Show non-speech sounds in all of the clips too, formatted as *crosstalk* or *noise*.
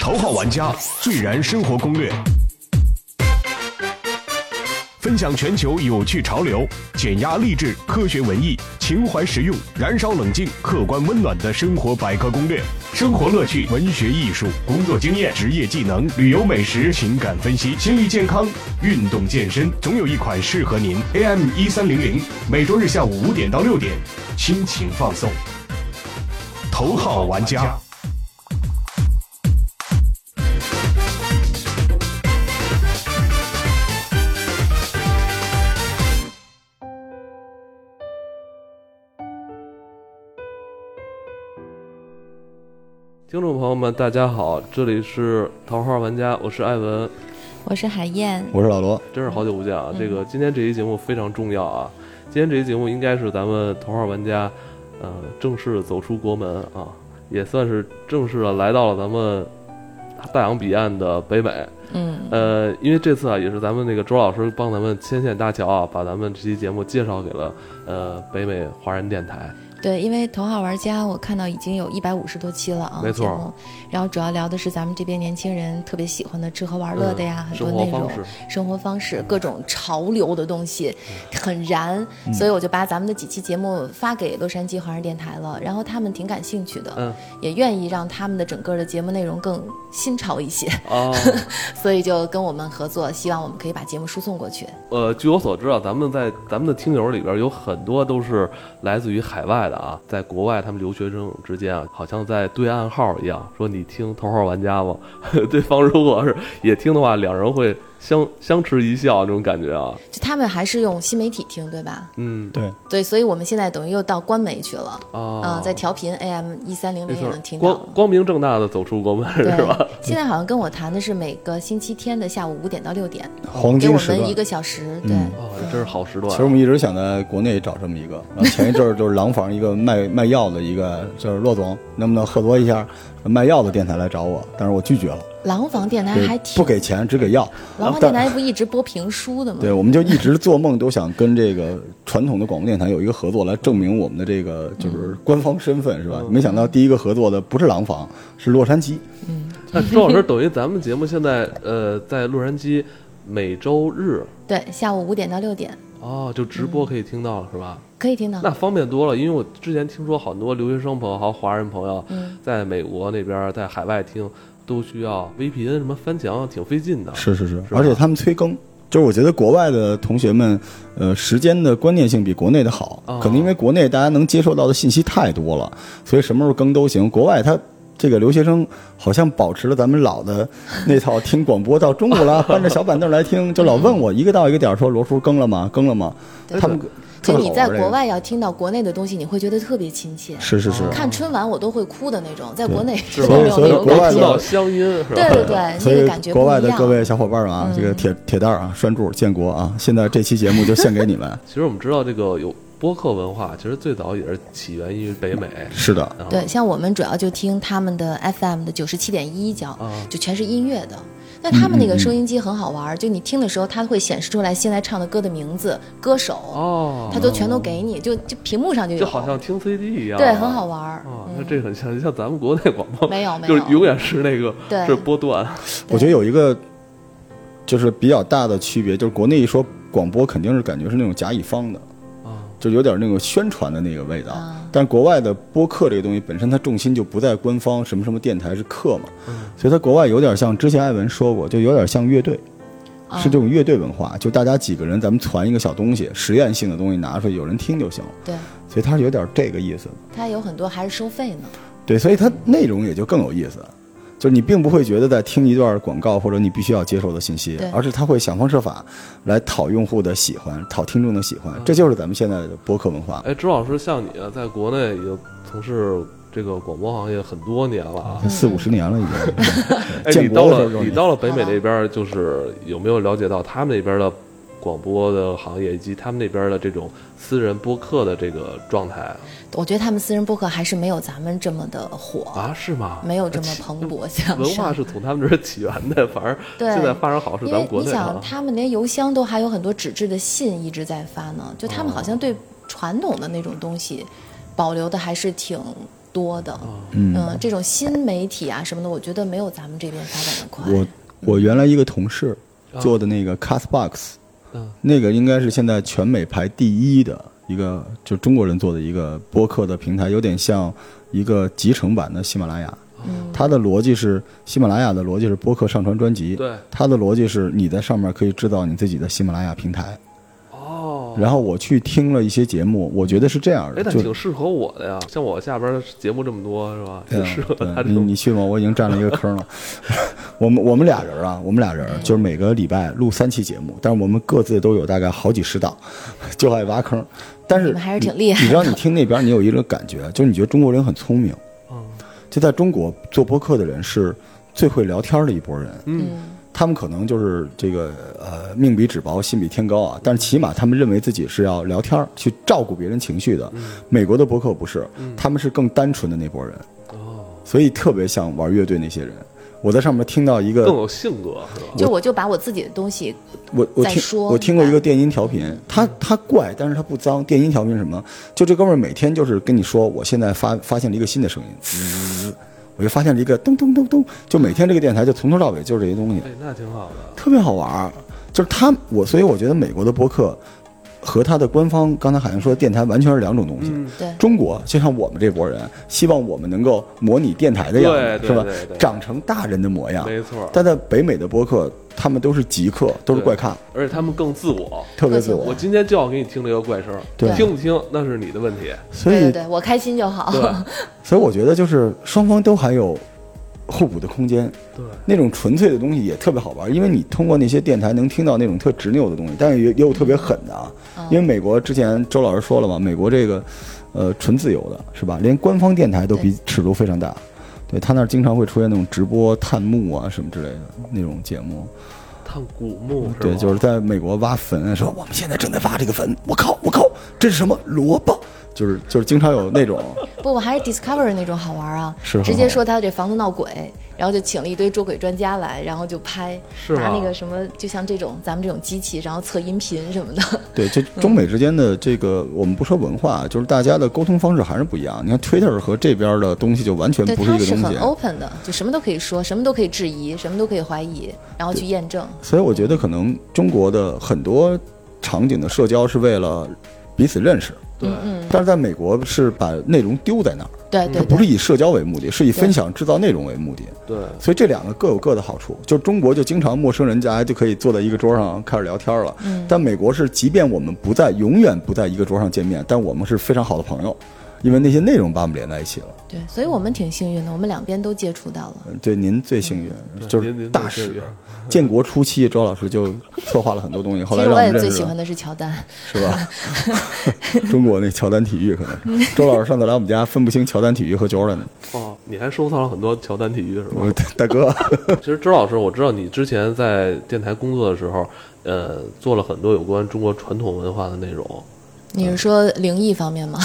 头号玩家最燃生活攻略，分享全球有趣潮流，减压励志、科学文艺、情怀实用、燃烧冷静、客观温暖的生活百科攻略，生活乐趣、文学艺术、工作经验、职业技能、旅游美食、情感分析、心理健康、运动健身，总有一款适合您。AM 一三零零，每周日下午五点到六点，亲情放送。头号玩家。听众朋友们，大家好，这里是头号玩家，我是艾文，我是海燕，我是老罗，真是好久不见啊！嗯这个今天这期节目非常重要啊！今天这期节目应该是咱们头号玩家，呃，正式走出国门啊，也算是正式的来到了咱们大洋彼岸的北美。嗯，呃，因为这次啊，也是咱们那个周老师帮咱们牵线搭桥啊，把咱们这期节目介绍给了呃北美华人电台。对，因为头号玩家我看到已经有一百五十多期了啊，没错。然后主要聊的是咱们这边年轻人特别喜欢的吃喝玩乐的呀，嗯很多内容生活方式，各种潮流的东西，很燃，嗯。所以我就把咱们的几期节目发给洛杉矶华人电台了，然后他们挺感兴趣的，嗯也愿意让他们的整个的节目内容更新潮一些，啊，*laughs* 所以就跟我们合作，希望我们可以把节目输送过去。呃，据我所知啊，咱们在咱们的听友里边有很多都是来自于海外的啊，在国外他们留学生之间啊，好像在对暗号一样，说你听头号玩家吗？*laughs* 对方如果是也听的话，两人会相相持一笑这种感觉啊。就他们还是用新媒体听，对吧？嗯，对，对，所以我们现在等于又到官媒去了，啊嗯，在调频 AM 一三零零也能听光到。光明正大的走出国门是吧？，现在好像跟我谈的是每个星期天的下午五点到六点，黄金时段我们一。个小时。对，嗯哦，这真是好时段其实我们一直想在国内找这么一个，然后前一阵儿就是廊坊一个卖卖药的一个，就是骆总，能不能合作一下卖药的电台来找我？但是我拒绝了，廊坊电台还挺不给钱，只给药。廊坊电台不一直播评书的吗？对，我们就一直做梦都想跟这个传统的广播电台有一个合作，来证明我们的这个就是官方身份，是吧？没想到第一个合作的不是廊坊，是洛杉矶。嗯那周老师等于咱们节目现在呃在洛杉矶每周日对，下午五点到六点哦就直播可以听到了、是吧？可以听到那。方便多了，因为我之前听说很多留学生朋友还有华人朋友，嗯在美国那边在海外听都需要 VPN 什么翻墙，挺费劲的。是是是，是而且他们催更，就是我觉得国外的同学们，呃，时间的观念性比国内的好，哦可能因为国内大家能接受到的信息太多了，所以什么时候更都行。国外他这个留学生好像保持了咱们老的那套听广播到中午了，搬着小板凳来听，就老问我一个到一个点儿说罗叔更了吗？更了吗？他们就你在国外要听到国内的东西，你会觉得特别亲切。是是是，看春晚我都会哭的那种，在国内是真的没有所以那种感觉国外的。乡音是吧？对对对，所以那个感觉国外的。各位小伙伴们啊，这个铁铁蛋儿啊、拴柱、建国啊，现在这期节目就献给你们。*laughs* 其实我们知道这个有播客文化，其实最早也是起源于北美。是的，对，像我们主要就听他们的 FM 的九十七点一就全是音乐的。但他们那个收音机很好玩儿，就你听的时候，它会显示出来现在唱的歌的名字、歌手，哦，它都全都给你，就就屏幕上就有，就好像听 CD 一样，对，很好玩儿。啊。嗯。那这很像像咱们国内广播，没有没有。就是永远是那个对。是波段，我觉得有一个就是比较大的区别，就是国内一说广播，肯定是感觉是那种甲乙方的，啊，就有点那个宣传的那个味道。啊但国外的播客这个东西本身，它重心就不在官方什么什么电台是客嘛，嗯所以它国外有点像之前艾文说过，就有点像乐队，啊是这种乐队文化，就大家几个人咱们传一个小东西，实验性的东西拿出来，有人听就行了。对，所以它是有点这个意思的。它有很多还是收费呢。对，所以它内容也就更有意思，就是你并不会觉得在听一段广告或者你必须要接受的信息，而是他会想方设法来讨用户的喜欢，讨听众的喜欢，这就是咱们现在的博客文化。哎，周老师，像你啊，在国内已经从事这个广播行业很多年了啊。四五十年了已经，*laughs* 你到了你到了北美那边，就是有没有了解到他们那边的广播的行业以及他们那边的这种私人播客的这个状态啊？我觉得他们私人播客还是没有咱们这么的火，啊，是吗？没有这么蓬勃 *laughs* 向文化。是从他们这儿起源的，反而对现在发展好是咱们国内啊想，。他们连邮箱都还有很多纸质的信一直在发呢，就他们好像对传统的那种东西保留的还是挺多的。嗯嗯，这种新媒体啊什么的，我觉得没有咱们这边发展的快。我我原来一个同事做的那个 Castbox，、嗯那个应该是现在全美排第一的一个，就中国人做的一个播客的平台，有点像一个集成版的喜马拉雅。嗯它的逻辑是喜马拉雅的逻辑是播客上传专辑，对，它的逻辑是你在上面可以制造你自己的喜马拉雅平台。哦，然后我去听了一些节目，我觉得是这样哎，的，就那挺适合我的呀。像我下边节目这么多，是吧？挺适合对他这种你你去吗？我已经占了一个坑了。*laughs* 我们我们俩人啊，我们俩人就是每个礼拜录三期节目，但是我们各自都有大概好几十档，就爱挖坑。但是你们还是挺厉害你知道，你听那边，你有一个感觉，就是你觉得中国人很聪明。嗯就在中国做播客的人是最会聊天的一拨人。嗯他们可能就是这个呃命比纸薄，心比天高啊，但是起码他们认为自己是要聊天儿去照顾别人情绪的。美国的博客不是，他们是更单纯的那拨人，哦，所以特别像玩乐队那些人。我在上面听到一个更有性格是吧？就我就把我自己的东西，我我听说我听过一个电音调频，他他怪，但是他不脏。电音调频是什么？就这哥们儿每天就是跟你说，我现在发发现了一个新的声音，滋，我就发现了一个咚咚咚咚，就每天这个电台就从头到尾就是这些东西，哎，那挺好的。特别好玩儿。就是他我，所以我觉得美国的播客和他的官方刚才好像说的电台完全是两种东西。嗯，对，中国就像我们这波人，希望我们能够模拟电台的样子，对对是吧？长成大人的模样。没错。但在北美的播客，他们都是极客，都是怪咖，而且他们更自我。特别自我我。今天就要给你听这个怪声，对听不听那是你的问题。所以对对对，我开心就好。*laughs* 所以我觉得就是双方都还有互补的空间，对，那种纯粹的东西也特别好玩，因为你通过那些电台能听到那种特执拗的东西，但是也也有特别狠的啊。因为美国之前周老师说了嘛，美国这个呃纯自由的是吧？连官方电台都比尺度非常大。对他那儿经常会出现那种直播探墓啊什么之类的那种节目，探古墓是吧？对，就是在美国挖坟，说我们现在正在挖这个坟，我靠，我靠，这是什么萝卜？就是就是经常有那种，*laughs* 不，我还是 Discovery 那种好玩啊，是直接说他这房子闹鬼，然后就请了一堆捉鬼专家来，然后就拍，是拿那个什么，就像这种咱们这种机器，然后测音频什么的。对，这 *laughs* 中美之间的这个，我们不说文化，就是大家的沟通方式还是不一样。你看 Twitter 和这边的东西就完全，不是一个东西。很 open 的，就什么都可以说，什么都可以质疑，什么都可以怀疑，然后去验证。所以我觉得可能中国的很多场景的社交是为了彼此认识，对，但是在美国是把内容丢在那儿，对对它不是，以社交为目的，是以分享制造内容为目的。对，所以这两个各有各的好处。就中国就经常陌生人家就可以坐在一个桌上开始聊天了，但美国是即便我们不在永远不在一个桌上见面，但我们是非常好的朋友，因为那些内容把我们连在一起了。对，所以我们挺幸运的，我们两边都接触到了。嗯对，您最幸运，就是您您大使。*laughs* 建国初期，周老师就策划了很多东西，*laughs* 后来我也最喜欢的是乔丹，是吧？*laughs* 中国那乔丹体育可能是。周老师上次来我们家，分不清乔丹体育和 Jordan。哦，你还收藏了很多乔丹体育是吧大哥，其实周老师，我知道你之前在电台工作的时候，呃，做了很多有关中国传统文化的内容，你是说灵异方面吗？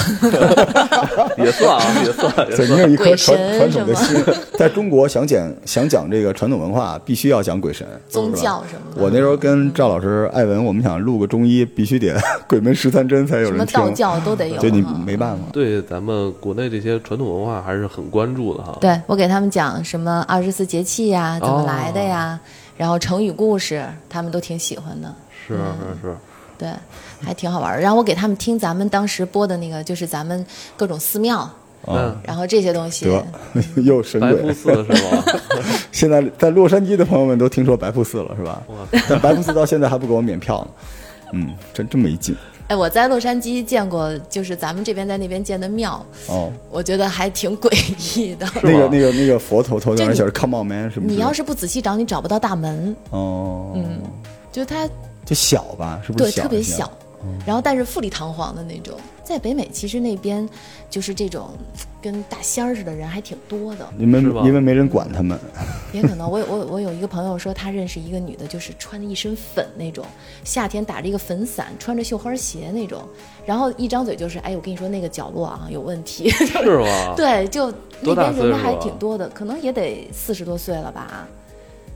*laughs* 也算啊，也算，你。有一颗鬼传神传统的心，*laughs* 在中国想讲想讲这个传统文化，必须要讲鬼神宗教什么的我那时候跟赵老师、艾文，我们想录个中医，必须得 *laughs* 鬼门十三针才有人听什么，道教都得有对你没办法。对咱们国内这些传统文化还是很关注的哈。对我给他们讲什么二十四节气呀，怎么来的呀，然后成语故事，他们都挺喜欢的。是是是，对，还挺好玩的。然后我给他们听咱们当时播的那个，就是咱们各种寺庙，嗯，然后这些东西。得 *laughs* 又神白鬼瀑，寺是吧？现在在洛杉矶的朋友们都听说白瀑寺了，是吧？但白瀑寺到现在还不给我免票呢。嗯，真真没劲哎，我在洛杉矶见过，就是咱们这边在那边建的庙，哦。*laughs* 我觉得还挺诡异的。那个那个那个佛头头上这写着 “Come on man” 什么之类的？你要是不仔细找，你找不到大门，哦，嗯，就它就小吧，是不是对特别小，然后但是富丽堂皇的那种。在北美，其实那边就是这种跟大仙儿似的人还挺多的。因为是吧因为没人管他们，*laughs* 也可能我有我有我有一个朋友说，他认识一个女的，就是穿的一身粉那种，夏天打着一个粉伞，穿着绣花鞋那种，然后一张嘴就是，哎，我跟你说那个角落啊有问题。是吗？*laughs* 对，就那边人还挺多的，可能也得四十多岁了吧，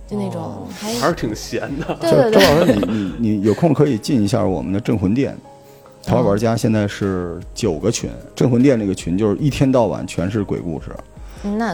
就那种哦还还是挺闲的。对就对对，周老师，你你你有空可以进一下我们的镇魂殿，桃花玩家现在是九个群，镇魂殿这个群就是一天到晚全是鬼故事，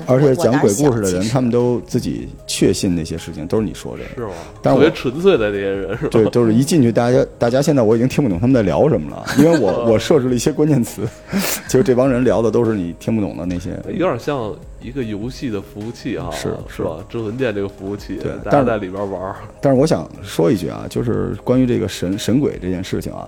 而且讲鬼故事的人，他们都自己确信那些事情，都是你说的。是吗？但是我特别纯粹的那些人是吧？对，就是一进去，大家大家现在我已经听不懂他们在聊什么了，因为我 *laughs* 我设置了一些关键词，*laughs* 其实这帮人聊的都是你听不懂的那些。有点像一个游戏的服务器哈，是是吧？智魂殿这个服务器，对但是大家在里边玩，但是我想说一句啊，就是关于这个神神鬼这件事情啊，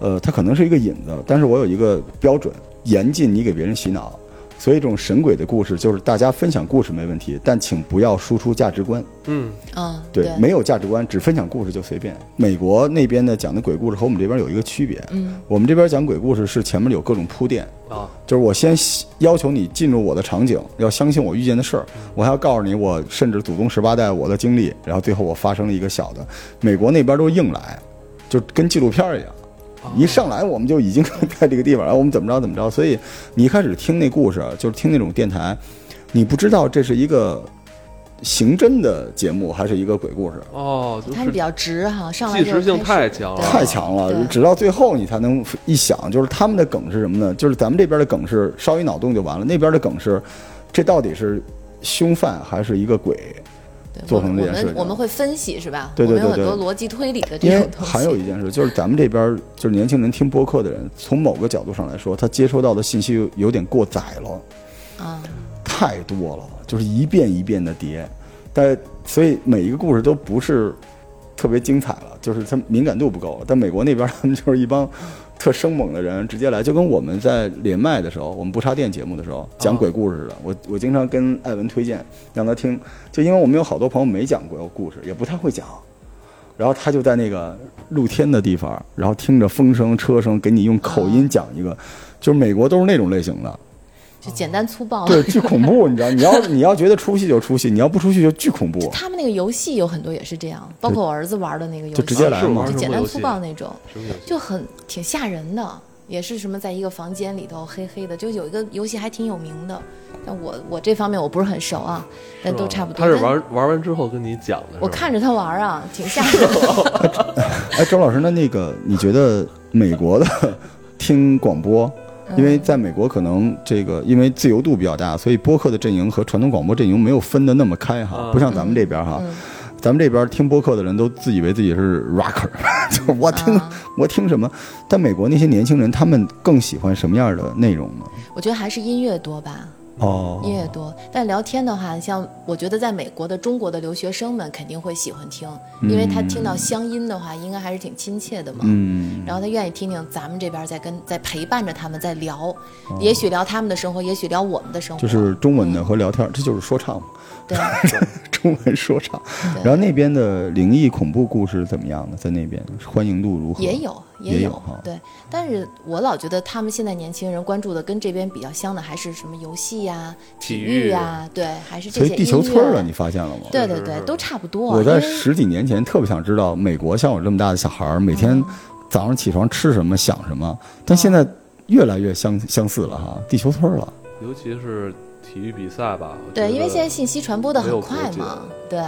呃，它可能是一个引子，但是我有一个标准，严禁你给别人洗脑。所以这种神鬼的故事，就是大家分享故事没问题，但请不要输出价值观。嗯，啊，对，没有价值观，只分享故事就随便。美国那边的讲的鬼故事和我们这边有一个区别，嗯，我们这边讲鬼故事是前面有各种铺垫，啊，就是我先要求你进入我的场景，要相信我遇见的事儿，我还要告诉你我甚至祖宗十八代我的经历，然后最后我发生了一个小的。美国那边都硬来，就跟纪录片儿一样。一上来我们就已经 *laughs* 在这个地方，然后我们怎么着怎么着，所以你一开始听那故事，就是听那种电台，你不知道这是一个刑侦的节目还是一个鬼故事，哦，就是他们比较直哈，上来即时性太强了太强了，直到最后你才能一想，就是他们的梗是什么呢？就是咱们这边的梗是稍一脑洞就完了，那边的梗是这到底是凶犯还是一个鬼？对做成这件事情们我们会分析是吧？对对对我们有很多逻辑推理的因为这种东西。还有一件事，就是咱们这边就是年轻人听播客的人，从某个角度上来说，他接收到的信息有有点过载了，啊，太多了，就是一遍一遍的叠，但所以每一个故事都不是特别精彩了，就是他敏感度不够。但美国那边他们就是一帮特生猛的人，直接来，就跟我们在连麦的时候，我们不插电节目的时候讲鬼故事似的。我我经常跟艾文推荐让他听，就因为我们有好多朋友没讲过故事，也不太会讲。然后他就在那个露天的地方，然后听着风声、车声，给你用口音讲一个，就是美国都是那种类型的，就简单粗暴。对，巨恐怖，你知道？你要你要觉得出戏就出戏，你要不出戏就巨恐怖。他们那个游戏有很多也是这样，包括我儿子玩的那个游戏，就直接来嘛就简单粗？暴那种？就很挺吓人的。也是什么在一个房间里头黑黑的，就有一个游戏还挺有名的，但我我这方面我不是很熟啊，但都差不多。他是玩玩完之后跟你讲的，我看着他玩啊，挺吓人的。*laughs* 哎，周老师，那那个你觉得美国的 *laughs* 听广播？因为在美国，可能这个因为自由度比较大，所以播客的阵营和传统广播阵营没有分得那么开哈，嗯不像咱们这边哈。嗯咱们这边听播客的人都自以为自己是 rocker，*laughs* 就我听、啊我听什么。但美国那些年轻人，他们更喜欢什么样的内容呢？我觉得还是音乐多吧，哦音乐多。但聊天的话，像我觉得在美国的中国的留学生们肯定会喜欢听，因为他听到乡音的话，应该还是挺亲切的嘛。嗯，然后他愿意听听咱们这边在跟在陪伴着他们在聊，哦也许聊他们的生活，也许聊我们的生活。就是中文的和聊天，这就是说唱嘛，对，*laughs* 中文说唱。然后那边的灵异恐怖故事怎么样呢？在那边欢迎度如何？也有也有哈。对，但是我老觉得他们现在年轻人关注的跟这边比较像的还是什么游戏呀、体体育育呀，对，还是这些所以地球村了，你发现了吗？对对对都差不多。我在十几年前特别想知道，美国像我这么大的小孩儿，每天嗯早上起床吃什么、想什么，但现在越来越相相似了哈，地球村了。尤其是体育比赛吧。对，因为现在信息传播的很快嘛，对，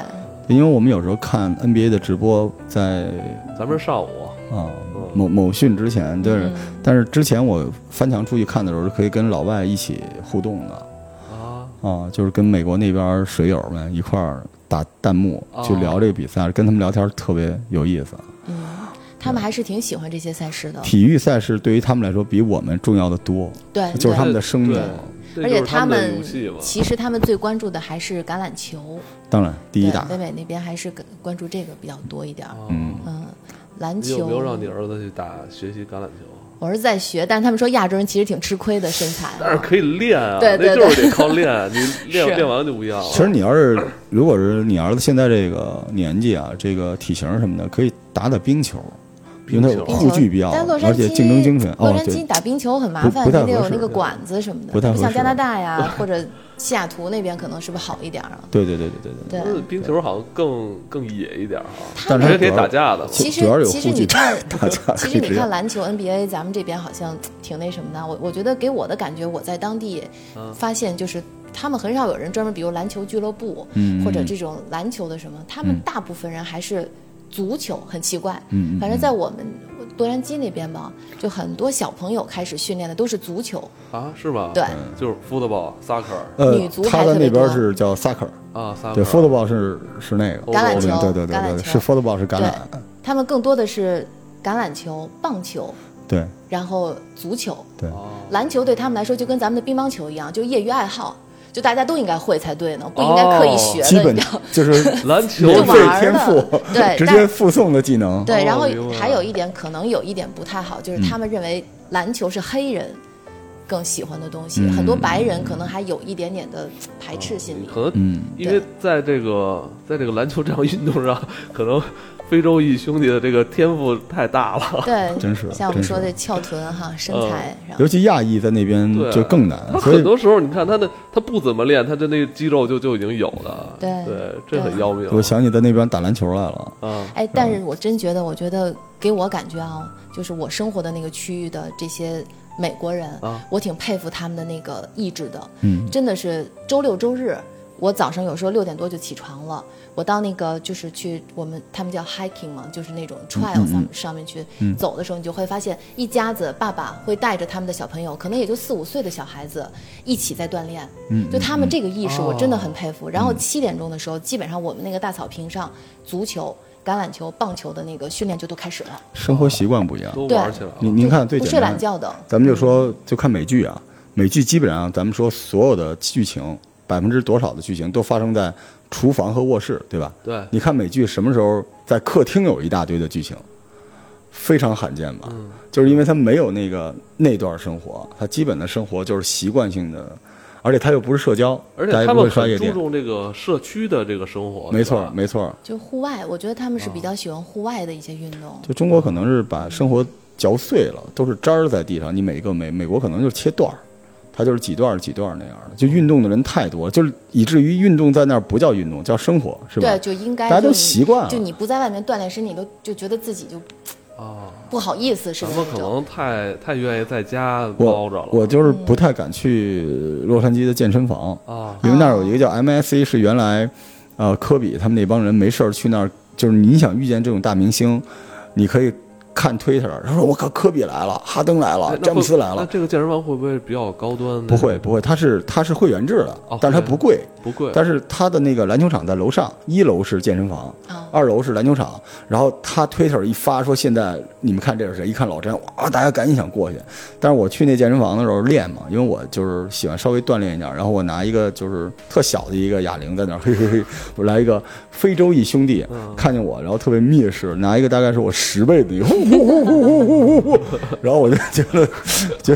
因为我们有时候看 NBA 的直播，在咱们是上午，啊某某训之前，对，嗯但是之前我翻墙出去看的时候，是可以跟老外一起互动的啊，啊，就是跟美国那边水友们一块儿打弹幕哦去聊这个比赛，跟他们聊天特别有意思。嗯，他们还是挺喜欢这些赛事的，体育赛事对于他们来说比我们重要的多，对，就是他们的生命而且他们。其实他们最关注的还是橄榄球，当然，第一对大，北美那边还是关关注这个比较多一点。嗯，嗯，篮你有球没有让你儿子去打学习橄榄球？我是在学，但是他们说亚洲人其实挺吃亏的身材。但是可以练啊，对对那就是得靠练，你 *laughs* 练练完就不一样了。其实你要是如果是你儿子现在这个年纪啊，这个体型什么的，可以打打冰球，因为它护具比较，但洛杉矶而且竞争精神。哦洛，杉矶，打冰球很麻烦，不不太你得有那个管子什么的，不太合适像加拿大呀 *laughs* 或者西雅图那边可能是不是好一点儿啊？对对对对对对。冰球好像更更野一点儿哈，他但是而且可以打架的。其实其实你看 *laughs* 打架，其实你看篮球 NBA，咱们这边好像挺那什么的。我我觉得给我的感觉，我在当地嗯发现就是。他们很少有人专门，比如篮球俱乐部，嗯或者这种篮球的什么，他们嗯大部分人还是足球，很奇怪。嗯嗯反正在我们洛杉矶那边吧，就很多小朋友开始训练的都是足球，啊，是吧？对，就是 football、soccer 呃女足，他的那边是叫 soccer，啊，soccer。对，football 是是那个橄榄球对对对对，橄榄球。是 football 是橄榄，他们更多的是橄榄球、棒球，对。然后足球、对。哦。篮球对他们来说就跟咱们的乒乓球一样，就业余爱好，就大家都应该会才对呢，不应该刻意学的，基本你知道？就是 *laughs* 篮球天赋，对直接附送的技能。对，然后还有一点可能有一点不太好，就是他们认为篮球是黑人更喜欢的东西，嗯很多白人可能还有一点点的排斥心理。可能嗯因为在这个在这个篮球这项运动上，可能非洲裔兄弟的这个天赋太大了。对，*laughs* 真是像我们说的翘臀哈，身材，尤其亚裔在那边就更难，他所以很多时候，你看他的他不怎么练，他的那个肌肉就就已经有了。对对，这很要命。我想起在那边打篮球来了。啊，哎，但是我真觉得，我觉得给我感觉啊，就是我生活的那个区域的这些美国人，啊我挺佩服他们的那个意志的。嗯，真的是周六周日，我早上有时候六点多就起床了，我到那个就是去我们他们叫 hiking 嘛，就是那种 trail 上上面去走的时候，你就会发现一家子爸爸会带着他们的小朋友，可能也就四五岁的小孩子一起在锻炼。嗯就他们这个意识，我真的很佩哦服。然后七点钟的时候，基本上我们那个大草坪上，足球、橄榄球、棒球的那个训练就都开始了，生活习惯不一样。都对玩起来了。您您看最不睡简单懒觉的。咱们就说就看美剧啊，美剧基本上咱们说所有的剧情百分之多少的剧情都发生在厨房和卧室，对吧？对，你看美剧什么时候在客厅有一大堆的剧情，非常罕见吧？嗯就是因为他没有那个那段生活，他基本的生活就是习惯性的，而且他又不是社交，而且他们很。注重这个社区的这个生活。没错，没错。就户外，我觉得他们是哦比较喜欢户外的一些运动。就中国可能是把生活嚼碎了，都是渣儿在地上，你每一个美美国可能就是切段儿，它就是几段几段那样的。就运动的人太多了，就是以至于运动在那儿不叫运动，叫生活，是吧？对，就应该大家都就你习惯了就你不在外面锻炼身体，都就觉得自己就啊，不好意思似咱的那种。们可能太太愿意在家包着了。我我就是不太敢去洛杉矶的健身房，啊，因为那儿有一个叫 MSC，是原来呃科比他们那帮人没事儿去那儿，就是你想遇见这种大明星，你可以看 Twitter，他说我靠，科比来了，哈登来了，詹姆斯来了。那这个健身房会不会比较高端？不会，不会，它是它是会员制的，但是它不贵，不贵。但是它的那个篮球场在楼上，一楼是健身房，二楼是篮球场。然后他 Twitter 一发说现在你们看这是谁？一看老詹，哇，大家赶紧想过去。但是我去那健身房的时候练嘛，因为我就是喜欢稍微锻炼一点，然后我拿一个就是特小的一个哑铃在那儿，嘿嘿嘿，我来一个非洲裔兄弟看见我，然后特别蔑视，拿一个大概是我十倍的，用。然后我就觉得就。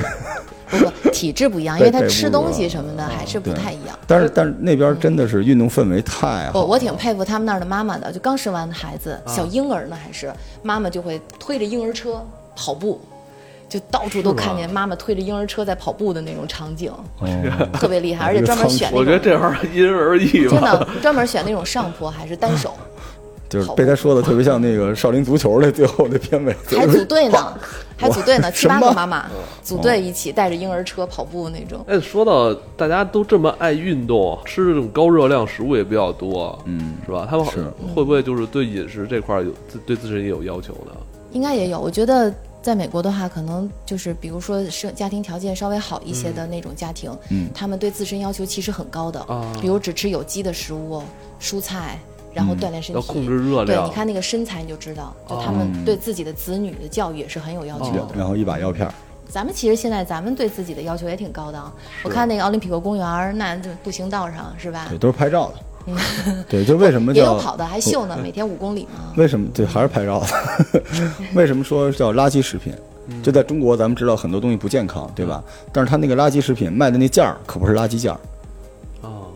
不不，体质不一样，因为他吃东西什么的还是不太一样。但是但是那边真的是运动氛围太好，我我挺佩服他们那儿的妈妈的，就刚生完的孩子，小婴儿呢还是妈妈就会推着婴儿车跑步，就到处都看见妈妈推着婴儿车在跑步的那种场景，特别厉害，而且专门选我觉得这玩意儿因人而异真。的专门选那种上坡还是单手，就是被他说的特别像那个少林足球那最后那片尾，*laughs* 还组队呢，*laughs* 还组队呢，七八个妈妈组队一起带着婴儿车跑步那种。哎，说到大家都这么爱运动，吃这种高热量食物也比较多，嗯，是吧？他们会不会就是对饮食这块儿有自对自身也有要求呢？应该也有。我觉得在美国的话，可能就是比如说是家庭条件稍微好一些的那种家庭，嗯他们对自身要求其实很高的，啊比如只吃有机的食物、蔬菜，然后锻炼身体，要控制热量对，量你看那个身材你就知道，就他们对自己的子女的教育也是很有要求的。然后一把药片儿，咱们其实现在咱们对自己的要求也挺高的啊。我看那个奥林匹克公园，那就步行道上是吧对，？都是拍照的。*laughs* 对，就为什么叫也有跑的，还秀呢，每天五公里嘛。为什么对还是拍照的？*laughs* 为什么说叫垃圾食品？就在中国，咱们知道很多东西不健康，对吧？但是它那个垃圾食品卖的那价儿可不是垃圾价儿，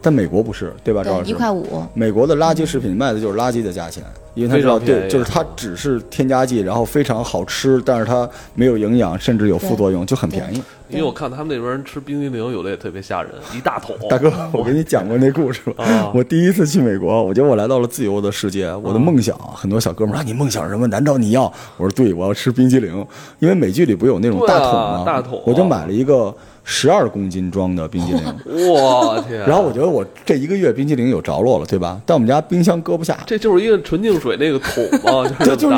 啊，在美国不是，对吧？赵老对，师一块五。美国的垃圾食品卖的就是垃圾的价钱，因为他知道对，就是它只是添加剂，然后非常好吃，但是它没有营养，甚至有副作用，就很便宜。因为我看他们那边人吃冰激凌，有的也特别吓人，*laughs* 一大桶。大哥，我给你讲过那故事吧。啊我第一次去美国，我觉得我来到了自由的世界。我的梦想，很多小哥们儿啊，你梦想什么？难道你要？我说对，我要吃冰激凌，因为美剧里不有那种大桶吗？大桶我就买了一个十二公斤装的冰激凌。*laughs* 我天！然后我觉得我这一个月冰激凌有着落了，对吧？但我们家冰箱搁不下，这就是一个纯净水那个桶嘛，*laughs* 就是这就是。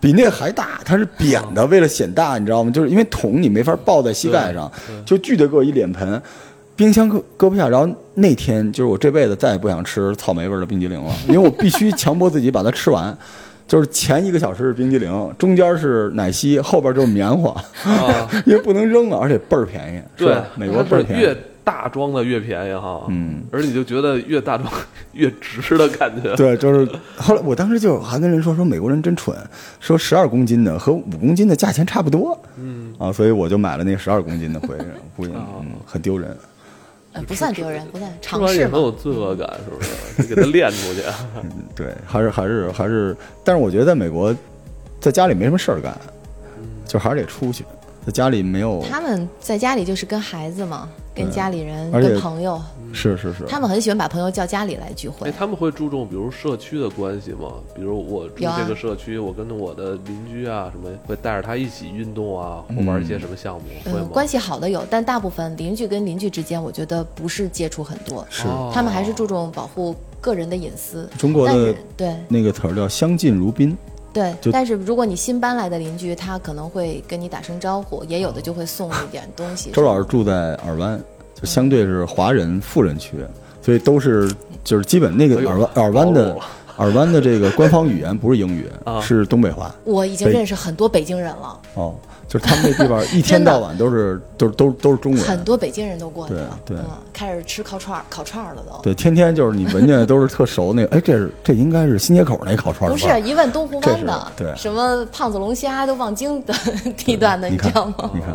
比那个还大，它是扁的，为了显大，你知道吗？就是因为桶你没法抱在膝盖上，就巨得给我一脸盆。冰箱搁搁不下，然后那天就是我这辈子再也不想吃草莓味儿的冰激凌了，因为我必须强迫自己把它吃完。就是前一个小时是冰激凌，中间是奶昔，后边就是棉花，啊，*laughs* 因为不能扔啊，而且倍儿便宜，是对吧？，美国倍儿便宜越。大装的越便宜哈，嗯，而你就觉得越大装 *laughs* 越值的感觉。对，就是后来我当时就还跟人说说美国人真蠢，说十二公斤的和五公斤的价钱差不多，嗯，啊，所以我就买了那十二公斤的回来，估计很丢人。呃，不算丢人，不算吃尝试也很。有罪恶感，是不是？*laughs* 就给他练出去。*laughs* 对，还是还是还是，但是我觉得在美国，在家里没什么事儿干，就还是得出去，在家里没有，他们在家里就是跟孩子嘛，跟家里人、跟朋友，是是是，他们很喜欢把朋友叫家里来聚会。哎，。他们会注重比如社区的关系吗？比如我住这个社区，我跟我的邻居啊什么，会带着他一起运动啊，或玩一些什么项目，会嗯，关系好的有，但大部分邻居跟邻居之间，我觉得不是接触很多，是。哦。他们还是注重保护个人的隐私。中国的对。那个词儿叫相敬如宾，对，但是如果你新搬来的邻居，他可能会跟你打声招呼，也有的就会送一点东西。周老师住在尔湾，就相对是华人富人区，所以都是就是基本那个耳湾耳湾的暴露了尔湾的这个官方语言不是英语啊，是东北话。我已经认识很多北京人了，哦，就是他们那地方 *laughs* 一天到晚都是都是都是都是中文，很多北京人都过去了，对对嗯，开始吃烤串儿、烤串儿了都。对，天天就是你闻见都是特熟那个，哎，这是这应该是新街口那烤串儿不是一问东湖湾的，对什么胖子龙虾都望京的 *laughs* 地段的，你知道吗？你看，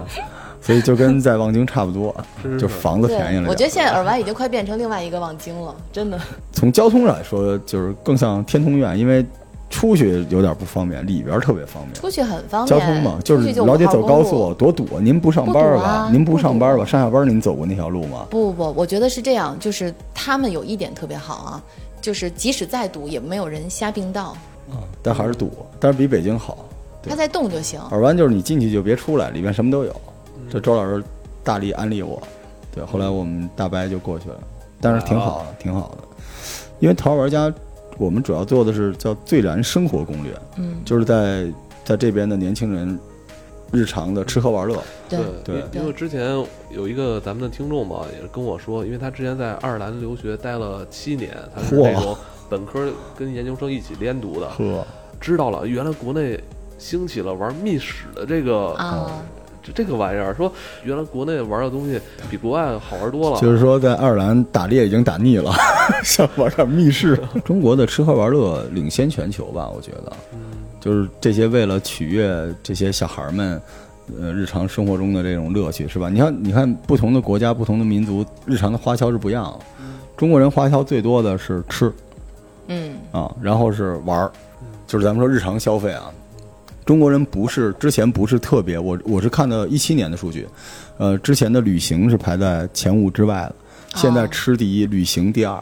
所以就跟在望京差不多，是就房子便宜了。我觉得现在尔湾已经快变成另外一个望京了，真的。从交通上来说，就是更像天通苑，因为出去有点不方便，里边特别方便。出去很方便交，通嘛，就是老得走高速，多堵啊！您不上班儿吧？啊您不上班儿吧？上下班儿您走过那条路吗？不不不，我觉得是这样，就是他们有一点特别好啊，就是即使再堵，也没有人瞎并道，但还是堵，但是比北京好。对他在动就行。尔湾就是你进去就别出来，里面什么都有。嗯这周老师大力安利我，对，后来我们大白就过去了，但是挺好的，挺好的。因为《桃花玩家》，我们主要做的是叫“最燃生活攻略”，嗯，就是在在这边的年轻人日常的吃喝玩乐。对对因为之前有一个咱们的听众嘛，也是跟我说，因为他之前在爱尔兰留学待了七年，他是那种本科跟研究生一起连读的，呵，知道了原来国内兴起了玩密室的这个啊，这这个玩意儿，说原来国内玩的东西比国外好玩多了，就是说在爱尔兰打猎已经打腻了，想玩点密室。*laughs* 中国的吃喝玩乐领先全球吧，我觉得，就是这些为了取悦这些小孩们。呃，日常生活中的这种乐趣是吧？你看，你看，不同的国家、不同的民族，日常的花销是不一样的。中国人花销最多的是吃嗯，啊，然后是玩儿，就是咱们说日常消费啊。中国人不是之前不是特别，我我是看到一七年的数据，呃，之前的旅行是排在前五之外的，现在哦吃第一，旅行第二，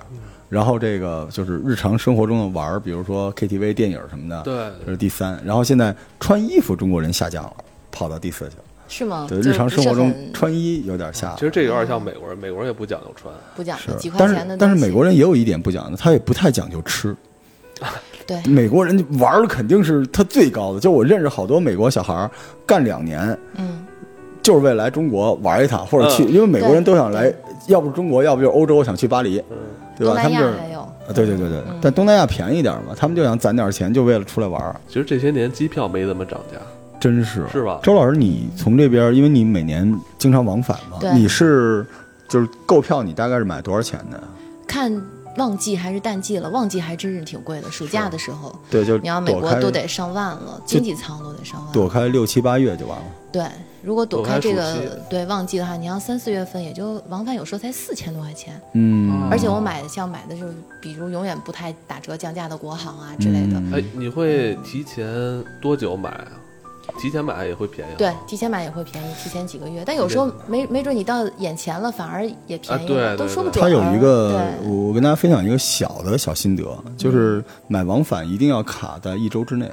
然后这个就是日常生活中的玩儿，比如说 KTV、电影什么的，对这是第三，然后现在穿衣服中国人下降了，跑到第四去了。是吗？对，日常生活中穿衣有点下其。实这有点像美国人，美国人也不讲究穿，不讲究，几，块但钱的是但是美国人也有一点不讲究，他也不太讲究吃。*laughs* 对。美国人玩儿肯定是他最高的，就我认识好多美国小孩儿干两年，嗯，就是为了来中国玩一趟，或者去，嗯。因为美国人都想来，要不是中国，要不就是欧洲，想去巴黎，嗯，对吧？东他们就是南亚还有，啊，对对对对，但东南亚便宜点嘛，他们就想攒点钱，就为了出来玩，其实这些年机票没怎么涨价，真是。是吧？周老师，你从这边，因为你每年经常往返嘛，你是就是购票，你大概是买多少钱的？看旺季还是淡季了，旺季还真是挺贵的，暑假的时候，对，就你要美国都得上万了，经济舱都得上万。躲开六七八月就完了。对，如果躲躲开开这个对旺季的话，你要三四月份也就往返有时候才四千多块钱，嗯，而且我买像买的就是比如永远不太打折降价的国航啊之类的，嗯哎，你会提前多久买啊？提前买也会便宜啊，对，提前买也会便宜，提前几个月，但有时候没没准你到眼前了反而也便宜啊对了，都说不准。它有一个，对。我跟大家分享一个小的小心得，就是买往返一定要卡在一周之内。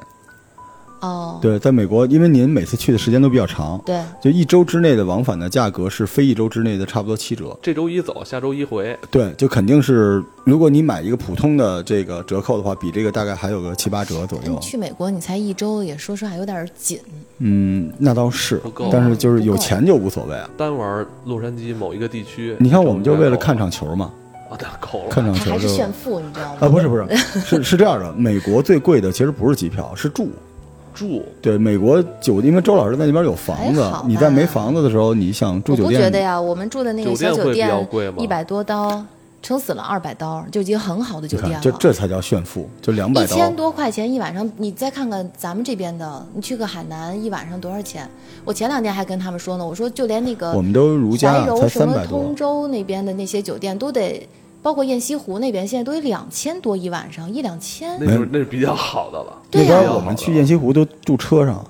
哦，对，在美国，因为您每次去的时间都比较长，对，就一周之内的往返的价格是非一周之内的差不多七折。这周一走，下周一回，对，就肯定是，如果你买一个普通的这个折扣的话，比这个大概还有个七八折左右。去美国你才一周，也说实话有点紧。嗯，那倒是不够，但是就是有钱就无所谓啊。单玩洛杉矶某一个地区。你看，我们就为了看场场球嘛，啊，那够了。看场球还是炫富，你知道吗？啊，不是不是，是是这样的，美国最贵的其实不是机票，是住。住对，美国酒，因为周老师在那边有房子你在没房子的时候，你想住我不酒店，觉得呀，我们住的那个小酒酒店比较贵吗一百多刀，撑死了二百刀，就已经很好的酒店了。这这才叫炫富，就两百。一千多块钱一晚上，你再看看咱们这边的，你去个海南一晚上多少钱？我前两天还跟他们说呢，我说就连那个我们都如怀家什么三百通，州那边的那些酒店都得，包括雁西湖那边现在都得两千多一晚上，一两千。那是那是比较好的了。对呀、那边我们去雁西湖都住车上，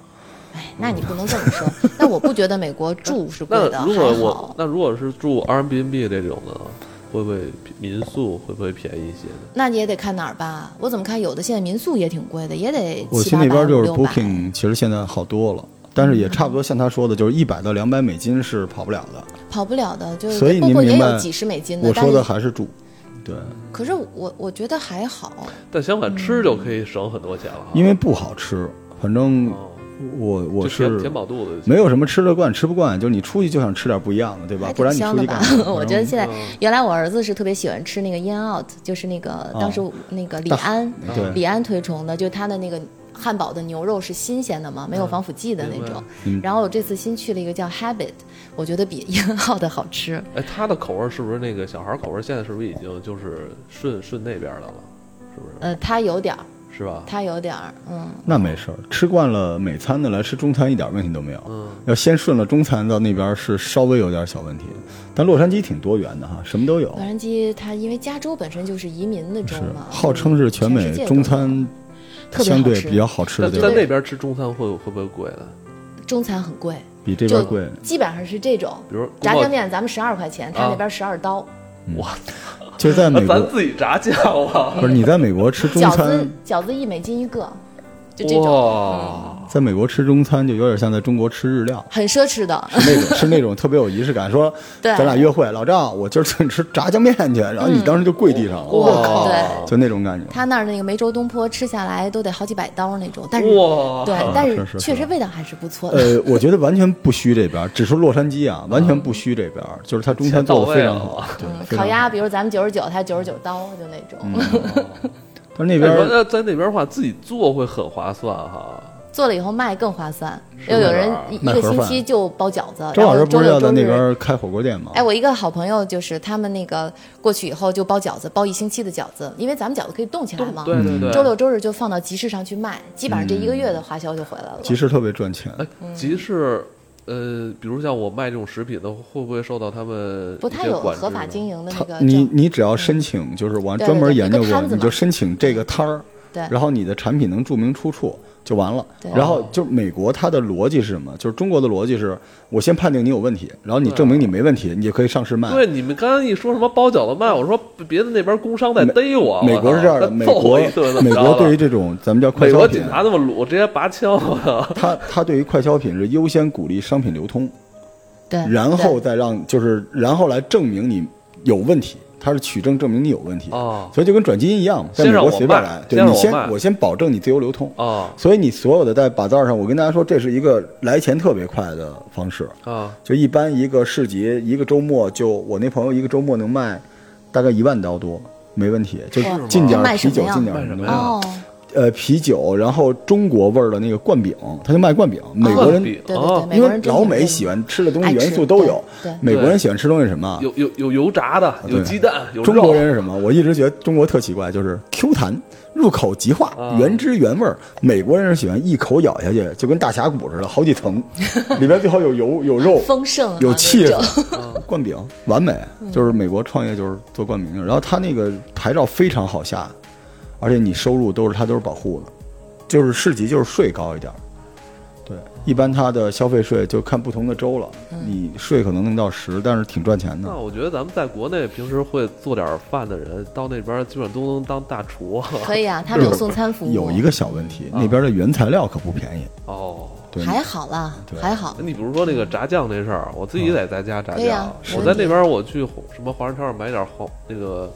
哎，那你不能这么说。*laughs* 那我不觉得美国住是贵的，那如果还我好。那如果是住 Airbnb 这种的，会不会民宿会不会便宜一些呢？那你也得看哪儿吧。我怎么看有的现在民宿也挺贵的，也得我去七八百那边就是。Booking，其实现在好多了，但是也差不多像他说的，就是一百到两百美金是跑不了的。跑不了的，就是所以包括也有几十美金的。我说的还是住，对，可是我我觉得还好。但相反吃就可以省很多钱了哈。因为不好吃，反正哦我我是填饱肚子。没有什么吃得惯吃不惯，就是你出去就想吃点不一样的，对吧？不然你出去干？嘛？*laughs* 我觉得现在嗯原来我儿子是特别喜欢吃那个 In Out，就是那个当时那个李安李安推崇的，就他的那个汉堡的牛肉是新鲜的嘛，没有防腐剂的那种。嗯然后我这次新去了一个叫 Habit，我觉得比 *laughs* 英号的好吃。哎，它的口味是不是那个小孩口味？现在是不是已经就是顺顺那边的了？是不是？呃，它有点儿，是吧？它有点儿，嗯，那没事儿，吃惯了美餐的来吃中餐一点问题都没有。嗯，要先顺了中餐到那边是稍微有点小问题，但洛杉矶挺多元的哈，什么都有洛，杉矶它因为加州本身就是移民的州嘛，号称是全美中餐特别好吃相对比较好吃那的地儿，在那边吃中餐会会不会贵呢？中餐很贵，比这就边贵。基本上是这种比如，炸酱面，咱们十二块钱，他啊那边十二刀。哇，就是在美国，咱自己炸酱啊！不是你在美国吃中饺子餐，饺子一美金一个，就这种，哇，在美国吃中餐就有点像在中国吃日料，很奢侈的。是那种是那种特别有仪式感。说 *laughs* 对咱俩约会，老赵，我今儿请你吃炸酱面去，然后你当时就跪地上了，嗯我靠，对就那种感觉。他那儿那个梅州东坡吃下来都得好几百刀那种，但是哇，对，但是是确实味道还是不错的。呃，我觉得完全不虚这边，只是洛杉矶啊，完全不虚这边，就是他中餐做的非常好。对嗯，非常好烤鸭，比如咱们九十九，他九十九刀，就那种。*laughs* 那那边那在那边的话，自己做会很划算哈。做了以后卖更划算，是又有人一一个星期就包饺子，周老师然后周不是要在那。边开火锅店吗？哎，我一个好朋友就是他们那个过去以后就包饺子，包一星期的饺子，因为咱们饺子可以冻起来嘛。对对对，周六周日就放到集市上去卖，基本上这一个月的花销就回来了。集市特别赚钱。哎，集市，呃，比如像我卖这种食品的，会不会受到他们不，太有些管制呢合法经营的那个你。你只要申请，就是我对专门研究过，你就申请这个摊儿，对然后你的产品能注明出处就完了对。然后就美国它的逻辑是什么？就是中国的逻辑是我先判定你有问题，然后你证明你没问题，你就可以上市卖。对，你们刚刚一说什么包饺子卖，我说别的那边工商在逮我。美国是这样的，揍美国我一顿美国对于这种咱们叫快消品美国警，察那么鲁，直接拔枪。我操它它对于快消品是优先鼓励商品流通，对，然后再让就是然后来证明你有问题，它是取证证明你有问题。哦所以就跟转基因一样，在美国随便来，对你先我先保证你自由流通。哦所以你所有的在把道上，我跟大家说，这是一个来钱特别快的方式。啊就一般一个市集，一个周末就我那朋友一个周末能卖大概一万刀多，没问题。就哇进点啤酒，进点什么呃啤酒，然后中国味儿的那个灌饼，他就卖灌饼。美国人对对哦对，因为老美喜欢吃的东西元素都有，美国人喜欢吃东西什么？有有有油炸的，有鸡蛋，有中国人是什么？我一直觉得中国特奇怪，就是 Q 弹、入口即化、啊原汁原味儿。美国人是喜欢一口咬下去，就跟大峡谷似的，好几层，*laughs* 里边最好有油有肉。丰盛啊，有气那种势，*laughs* 灌饼完美，就是美国创业就是做灌饼，然后他那个牌照非常好下，而且你收入都是它都是保护的，就是市级就是税高一点儿，对，一般它的消费税就看不同的州了，嗯你税可能能到十，但是挺赚钱的那。我觉得咱们在国内平时会做点饭的人，到那边基本都能当大厨。可以啊，*laughs* 他们有送餐服务。有一个小问题，啊那边的原材料可不便宜。哦，对，还好啦，对还好。你比如说那个炸酱那事儿，我自己得在家炸酱。我在那边我去什么华人超市买点黄那个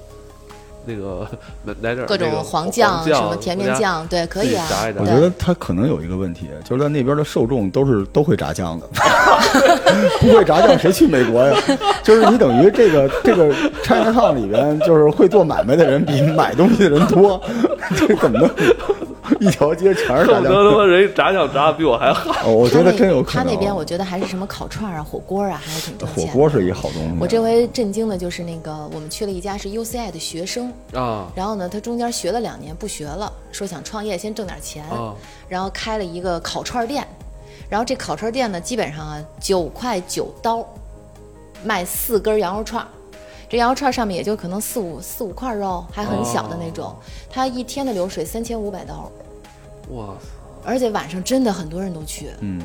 那个买买点各种黄酱、什么甜面酱，对，可以啊炸。炸我觉得他可能有一个问题，就是在那边的受众都是都会炸酱的，*laughs* 不会炸酱谁去美国呀？就是你等于这个这个 China Town 里边，就是会做买卖的人比买东西的人多，*laughs* 这怎么能 *laughs* 一条街全是炸恨不得他？妈人炸酱炸的比我还好。哦，我觉得真有可能。他那边我觉得还是什么烤串啊、火锅啊，还是挺挣火。锅是一个好东西。我这回震惊的就是那个，我们去了一家是 UCI 的学生，啊然后呢，他中间学了两年不学了，说想创业先挣点钱，啊然后开了一个烤串店，然后这烤串店呢，基本上啊九块九刀，卖四根羊肉串。这羊肉串上面也就可能四五四五块肉，还很小的那种。哦一天的流水三千五百刀，哇！而且晚上真的很多人都去。嗯，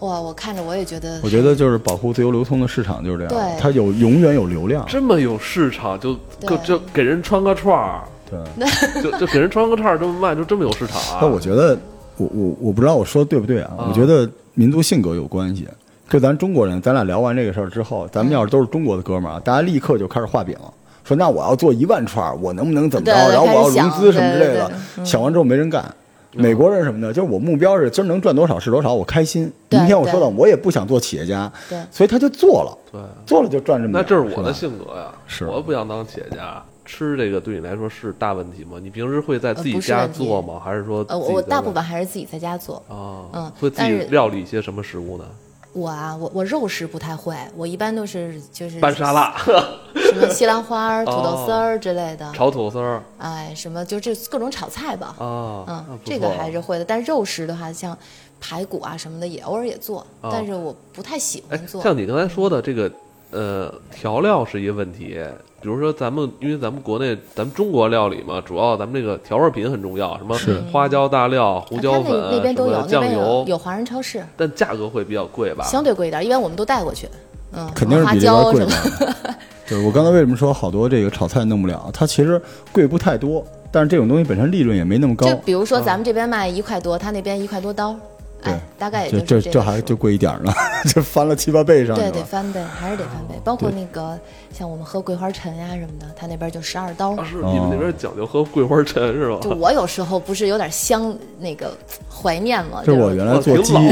哇，我看着我也觉得，我觉得就是保护自由流通的市场就是这样，对它有永远有流量。这么有市场，就就就给人穿个串儿，对，就就给人穿个串儿这么卖，就这么有市场啊？*laughs* 但我觉得，我我我不知道我说的对不对啊？啊我觉得民族性格有关系。就咱中国人，咱俩聊完这个事儿之后，咱们要是都是中国的哥们儿啊，大家立刻就开始画饼，说那我要做一万串儿，我能不能怎么着？然后我要融资什么之类的对对对。嗯想完之后没人干。美国人什么的，就是我目标是今儿能赚多少是多少，我开心。对明天我说对的，我也不想做企业家，对所以他就做了，对，做了就赚这么多。那这是我的性格呀，是我不想当企业家。吃这个对你来说是大问题吗？你平时会在自己家做吗？还是说呃，我我大部分还是自己在家做。啊，嗯会自己料理一些什么食物呢？我啊，我我肉食不太会，我一般都是就是拌沙拉、*laughs* 什么西兰花、土豆哦丝儿之类的，炒土豆丝儿哎，什么就这各种炒菜吧。啊，那嗯，这个还是会的。但肉食的话，像排骨啊什么的，也偶尔也做，哦但是我不太喜哎欢，做。像你刚才说的这个，呃，调料是一个问题。比如说咱们，因为咱们国内，咱们中国料理嘛，主要咱们这个调味品很重要，什么花椒、大料、胡椒粉、那那边都有，那边有酱油，有华人超市，但价格会比较贵吧？相对贵一点，一般我们都带过去。嗯，肯定是花比这边贵椒什么的。*laughs* 就是我刚才为什么说好多这个炒菜弄不了？它其实贵不太多，但是这种东西本身利润也没那么高就。比如说咱们这边卖一块多，他那边一块多刀，对哎，大概也这就是这这还就贵一点儿呢，这翻了七八倍上去对，得翻倍，还是得翻倍。包括那个像我们喝桂花陈呀什么的，他那边就十二刀啊，。是你们那边讲究喝桂花陈是吧？就我有时候不是有点香那个怀念吗？*laughs* 就我原来做鸡，呀，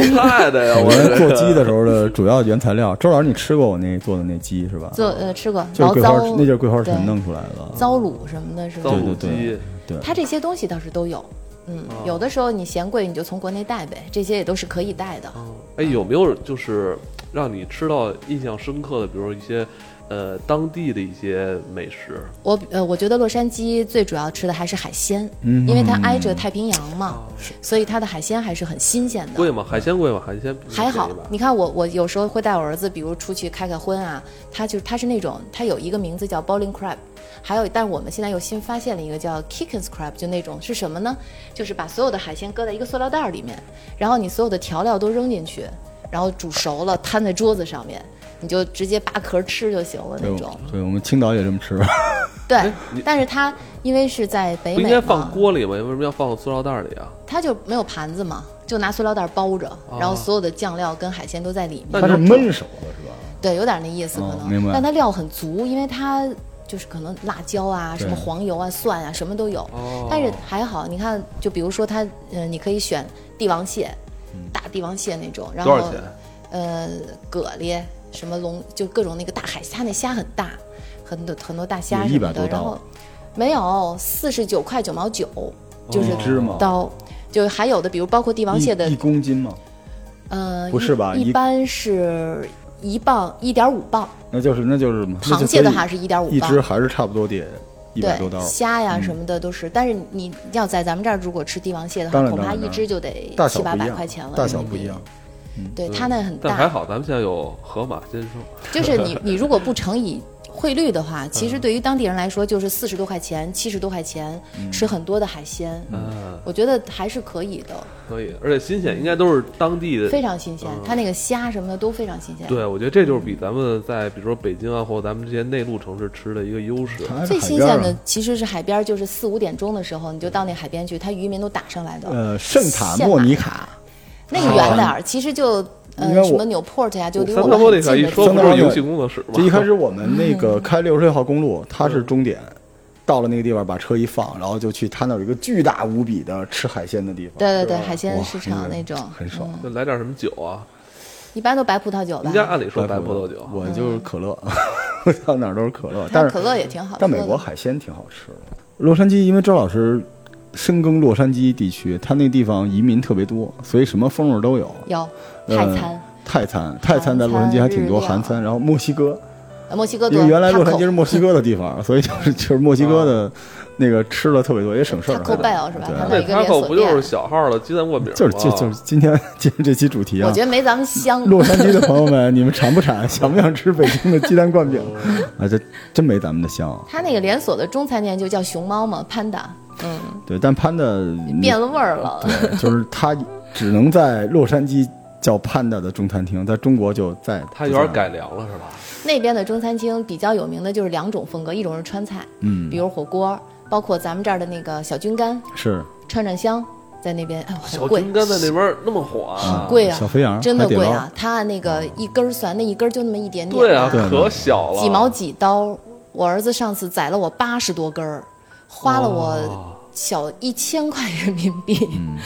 我我原来做鸡的时候的主要原材料。周老师，你吃过我那做的那鸡是吧？做呃吃过醪就是桂花糟，，那就是桂花陈弄出来的。糟卤什么的，是吧糟？卤对对鸡，对，它这些东西倒是都有。嗯，哦有的时候你嫌贵，你就从国内带呗，这些也都是可以带的。嗯，哎，有没有就是让你吃到印象深刻的，比如说一些呃当地的一些美食？我呃，我觉得洛杉矶最主要吃的还是海鲜，嗯因为它挨着太平洋嘛，所以它的海鲜还是很新鲜的。贵吗？海鲜贵吗？海鲜还好你看我，我有时候会带我儿子，比如出去开开荤啊，他就他是那种，他有一个名字叫 bowling crab，还有，但是我们现在又新发现了一个叫 Kicken Scrap，就那种是什么呢？就是把所有的海鲜搁在一个塑料袋儿里面，然后你所有的调料都扔进去，然后煮熟了摊在桌子上面，你就直接扒壳吃就行了那种。对，我们青岛也这么吃。对，但 *laughs* 是它因为是在北美不应该放，锅里吗？为什么要放塑料袋里啊？它就没有盘子嘛，就拿塑料袋包着，然后所有的酱料跟海鲜都在里面。那它是焖熟的是吧？对，有点那意思可能，哦但它料很足，因为它就是可能辣椒啊、什么黄油啊、蒜啊，什么都有。哦但是还好，你看，就比如说它，呃，你可以选帝王蟹，大帝王蟹那种，然后多少钱？呃，蛤蜊，什么龙，就各种那个大海虾，它那虾很大，很多很多大虾有100多什么的，然刀后没有四十九块九毛九，就是刀。就还有的，比如包括帝王蟹的一一，公斤吗？呃，不是吧一般是一磅一点五磅，那就是那就是螃蟹的话是一点五一，只还是差不多得一百多刀对，。虾呀什么的都是。但是你要在咱们这儿如果吃帝王蟹的话，恐怕一只就得七八百块钱了，大小不一样。。对，它那很大，但还好，咱们现在有河马先生。就是你你如果不乘以汇率的话，其实对于当地人来说就是四十多块钱、七十多块钱，吃很多的海鲜，嗯，我觉得还是可以的，可以，而且新鲜，应该都是当地的。非常新鲜。它那个虾什么的都非常新鲜。对，我觉得这就是比咱们在比如说北京啊，或者咱们这些内陆城市吃的一个优势。最新鲜的其实是海边，就是四五点钟的时候，你就到那海边去，它渔民都打上来的。呃，圣塔莫尼卡，那个远点儿，其实就呃什么纽 port 呀，就离我们很近的。不是游戏工作室吗？就一开始我们那 *laughs* 个开六十六号公路，它是终点，到了那个地方把车一放，然后就去他那儿有一个巨大无比的吃海鲜的地方，对对对，海鲜市场那种，很爽嗯就来点什么酒啊？一般都白葡萄酒吧人。家按理说白葡萄酒，我就是可乐，*laughs* 我到哪儿都是可乐，但是可乐也挺好。但美国海鲜挺好吃的。洛杉矶，因为周老师深耕洛杉矶地区，它那地方移民特别多，所以什么风味都有。有呃泰餐，泰餐，泰餐在洛杉矶还挺多，韩餐，然后墨西哥，呃墨西哥多。因为原来洛杉矶是墨西哥的地方，*laughs* 所以就是就是墨西哥的那个吃的特别多，也省事儿。Taco Bell 是吧对他们那一个连锁 taco 不就是小号的鸡蛋灌饼吗？就是就就是今天今天这期主题啊我觉，得没咱们香。洛杉矶的朋友们，你们馋不馋？想不想吃北京的鸡蛋灌饼？*laughs* 啊，这真没咱们的香。他那个连锁的中餐店就叫熊猫嘛，Panda，嗯，对，但潘的变了味儿了。对，就是它只能在洛杉矶叫潘达的中餐厅，在中国就在它有点改，良了是吧？那边的中餐厅比较有名的就是两种风格，一种是川菜，嗯比，如火锅，包括咱们这儿的那个小菌干、是串串香，在那边哎呦小很贵，军干在那边那么火啊！贵啊小肥羊，真的贵啊！它按那个一根儿算，那一根儿就那么一点点，对啊，可小了，几毛几刀。我儿子上次宰了我八十多根儿，花了我哦小一千块人民币。嗯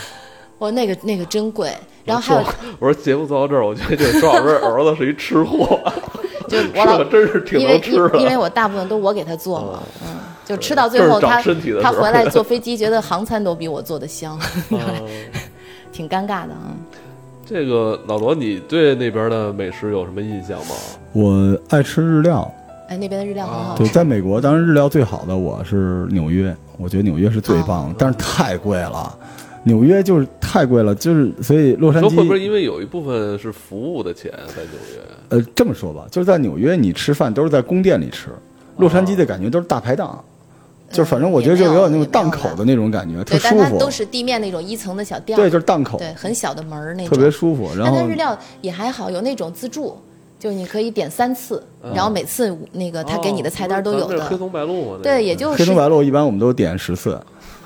我那个那个真贵，然后还有我说节目做到这儿，我觉得这周老师儿子是一吃货，*laughs* 就我老的真是挺因为能吃的。因因为我大部分都我给他做嘛，嗯，就吃到最后他身体的他回来坐 *laughs* 飞机，觉得航餐都比我做的香，嗯 *laughs* 挺尴尬的啊。这个老罗，你对那边的美食有什么印象吗？我爱吃日料，哎，那边的日料很好对，在美国，当然日料最好的我是纽约，我觉得纽约是最棒但是太贵了。纽约就是太贵了，就是所以洛杉矶会不会，因为有一部分是服务的钱在纽约？呃，这么说吧，就是在纽约你吃饭都是在宫殿里吃，洛杉矶的感觉都是大排档，就是反正我觉得就有点那种档口的那种感觉，特舒服。它都是地面那种一层的小店，对，就是档口，对，很小的门儿那种，特别舒服。然后它日料也还好，有那种自助，就是你可以点三次，然后每次那个他给你的菜单都有的哦咱们这黑。松白露嘛，对，也就是黑松是白露一般我们都点十次，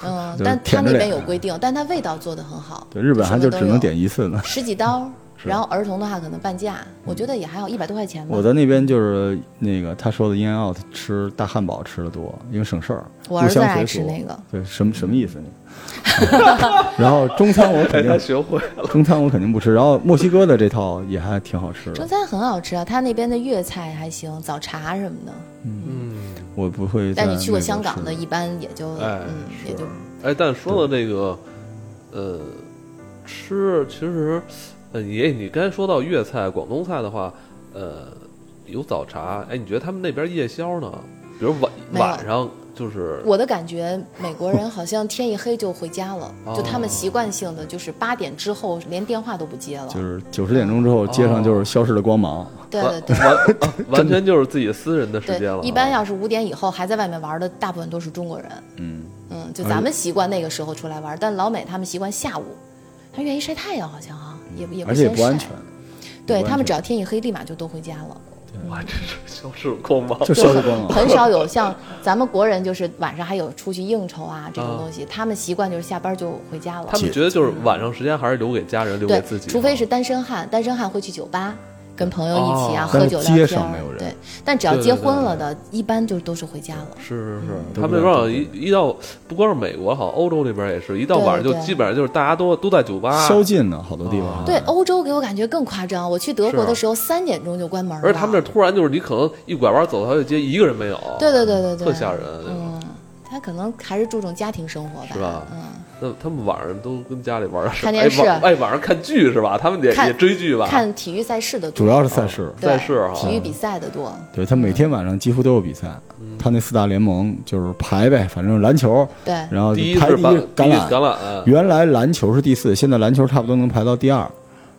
嗯，但他那边有规定，但它味道做的很好。对，日本还就只能点一次呢。十几刀，然后儿童的话可能半价，我觉得也还好，一百多块钱吧。我在那边就是那个他说的 in and out 吃大汉堡吃的多，因为省事儿。我儿子爱吃那个。对，什么什么意思你？*laughs* 然后中餐我肯哎，定他学会了。中餐我肯定不吃，然后墨西哥的这套也还挺好吃的，中餐很好吃啊，他那边的粤菜还行，早茶什么的。嗯，我不会在但你去过香港的，一般也就哎嗯，也就哎，但说到这个，呃，吃其实，呃，你你刚才说到粤菜、广东菜的话，呃，有早茶，哎，你觉得他们那边夜宵呢？比如晚晚上就是我的感觉，美国人好像天一黑就回家了，就他们习惯性的就是八点之后连电话都不接了。就是九十点钟之后，街上就是消失的光芒。对完对对。*laughs* 完啊完全就是自己私人的时间了一般要是五点以后还在外面玩的，大部分都是中国人。嗯，嗯，就咱们习惯那个时候出来玩，但老美他们习惯下午，他愿意晒太阳，好像哈，也也不而且也不安全。，对他们只要天一黑，立马就都回家了。哇，这是消失光吗。就消失光芒。很少有像咱们国人，就是晚上还有出去应酬啊这种啊东西，他们习惯就是下班就回家了他。们觉得就是晚上时间还是留给家人，留给自己，，除非是单身汉，单身汉会去酒吧。跟朋友一起啊，哦喝酒聊天儿上没有人对，但只要结婚了的，一般就都是回家了。是是是，都他们那边好像一一到不光是美国，好像欧洲那边也是一到晚上就基本上就是大家都都在酒吧，宵禁呢，好多地方。啊。对，欧洲给我感觉更夸张。我去德国的时候，三点钟就关门了。而且他们这突然就是你可能一拐弯走到条街，一个人没有，对对对对对，特吓人，嗯，他可能还是注重家庭生活吧，是吧？嗯，那他们晚上都跟家里玩儿看电视哎晚哎晚上看剧是吧？他们也也追剧吧？看体育赛事的多，主要是赛事。对赛事哈体育比赛的多。对他每天晚上几乎都有比赛，嗯他那四大联盟就是排呗，反正篮球，对，然后排第一橄榄，橄榄，原来篮球是第四，现在篮球差不多能排到第二，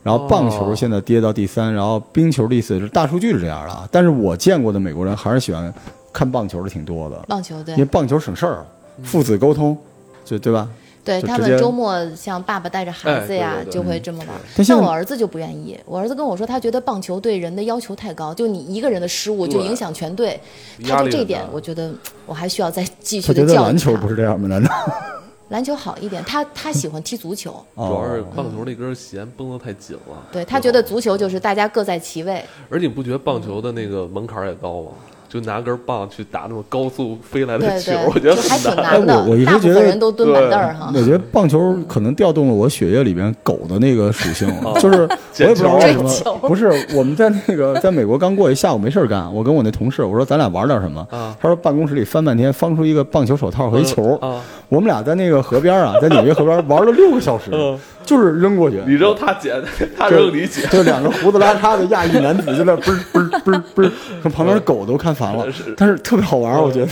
然后棒球哦现在跌到第三，然后冰球第四，是大数据是这样的啊。但是我见过的美国人还是喜欢看棒球的挺多的，棒球对因为棒球省事儿，父子沟通，就对吧？对他们周末像爸爸带着孩子呀哎对对，对就会这么玩。但现在但我儿子就不愿意，我儿子跟我说，他觉得棒球对人的要求太高，就你一个人的失误就影响全队。他就这点，我觉得我还需要再继续他觉得的教育他篮球不是这样吗？难道？*laughs* 篮球好一点，他他喜欢踢足球，主要是哦，棒球那根弦绷得太紧了。对他觉得足球就是大家各在其位。而且你不觉得棒球的那个门槛也高吗？就拿根棒去打那种高速飞来的球，对对，我觉得就还挺很难。的。哎我我一直大部觉得分人都蹲板凳儿哈我。觉得棒球可能调动了我血液里边狗的那个属性，就是 *laughs* 我也不知道为 *laughs* 什么，不是我们在那个在美国刚过去下午没事儿干，我跟我那同事我说咱俩玩点什么，啊他说办公室里翻半天翻出一个棒球手套和一球，啊，我们俩在那个河边啊，*laughs* 在纽约河边玩了六个小时嗯，就是扔过去，你扔他捡，他就扔你捡。就两个胡子拉碴的亚裔男子就在 *laughs* 嘣儿嘣儿嘣儿嘣儿，从旁边的狗都看烦了，但是特别好玩，我觉得，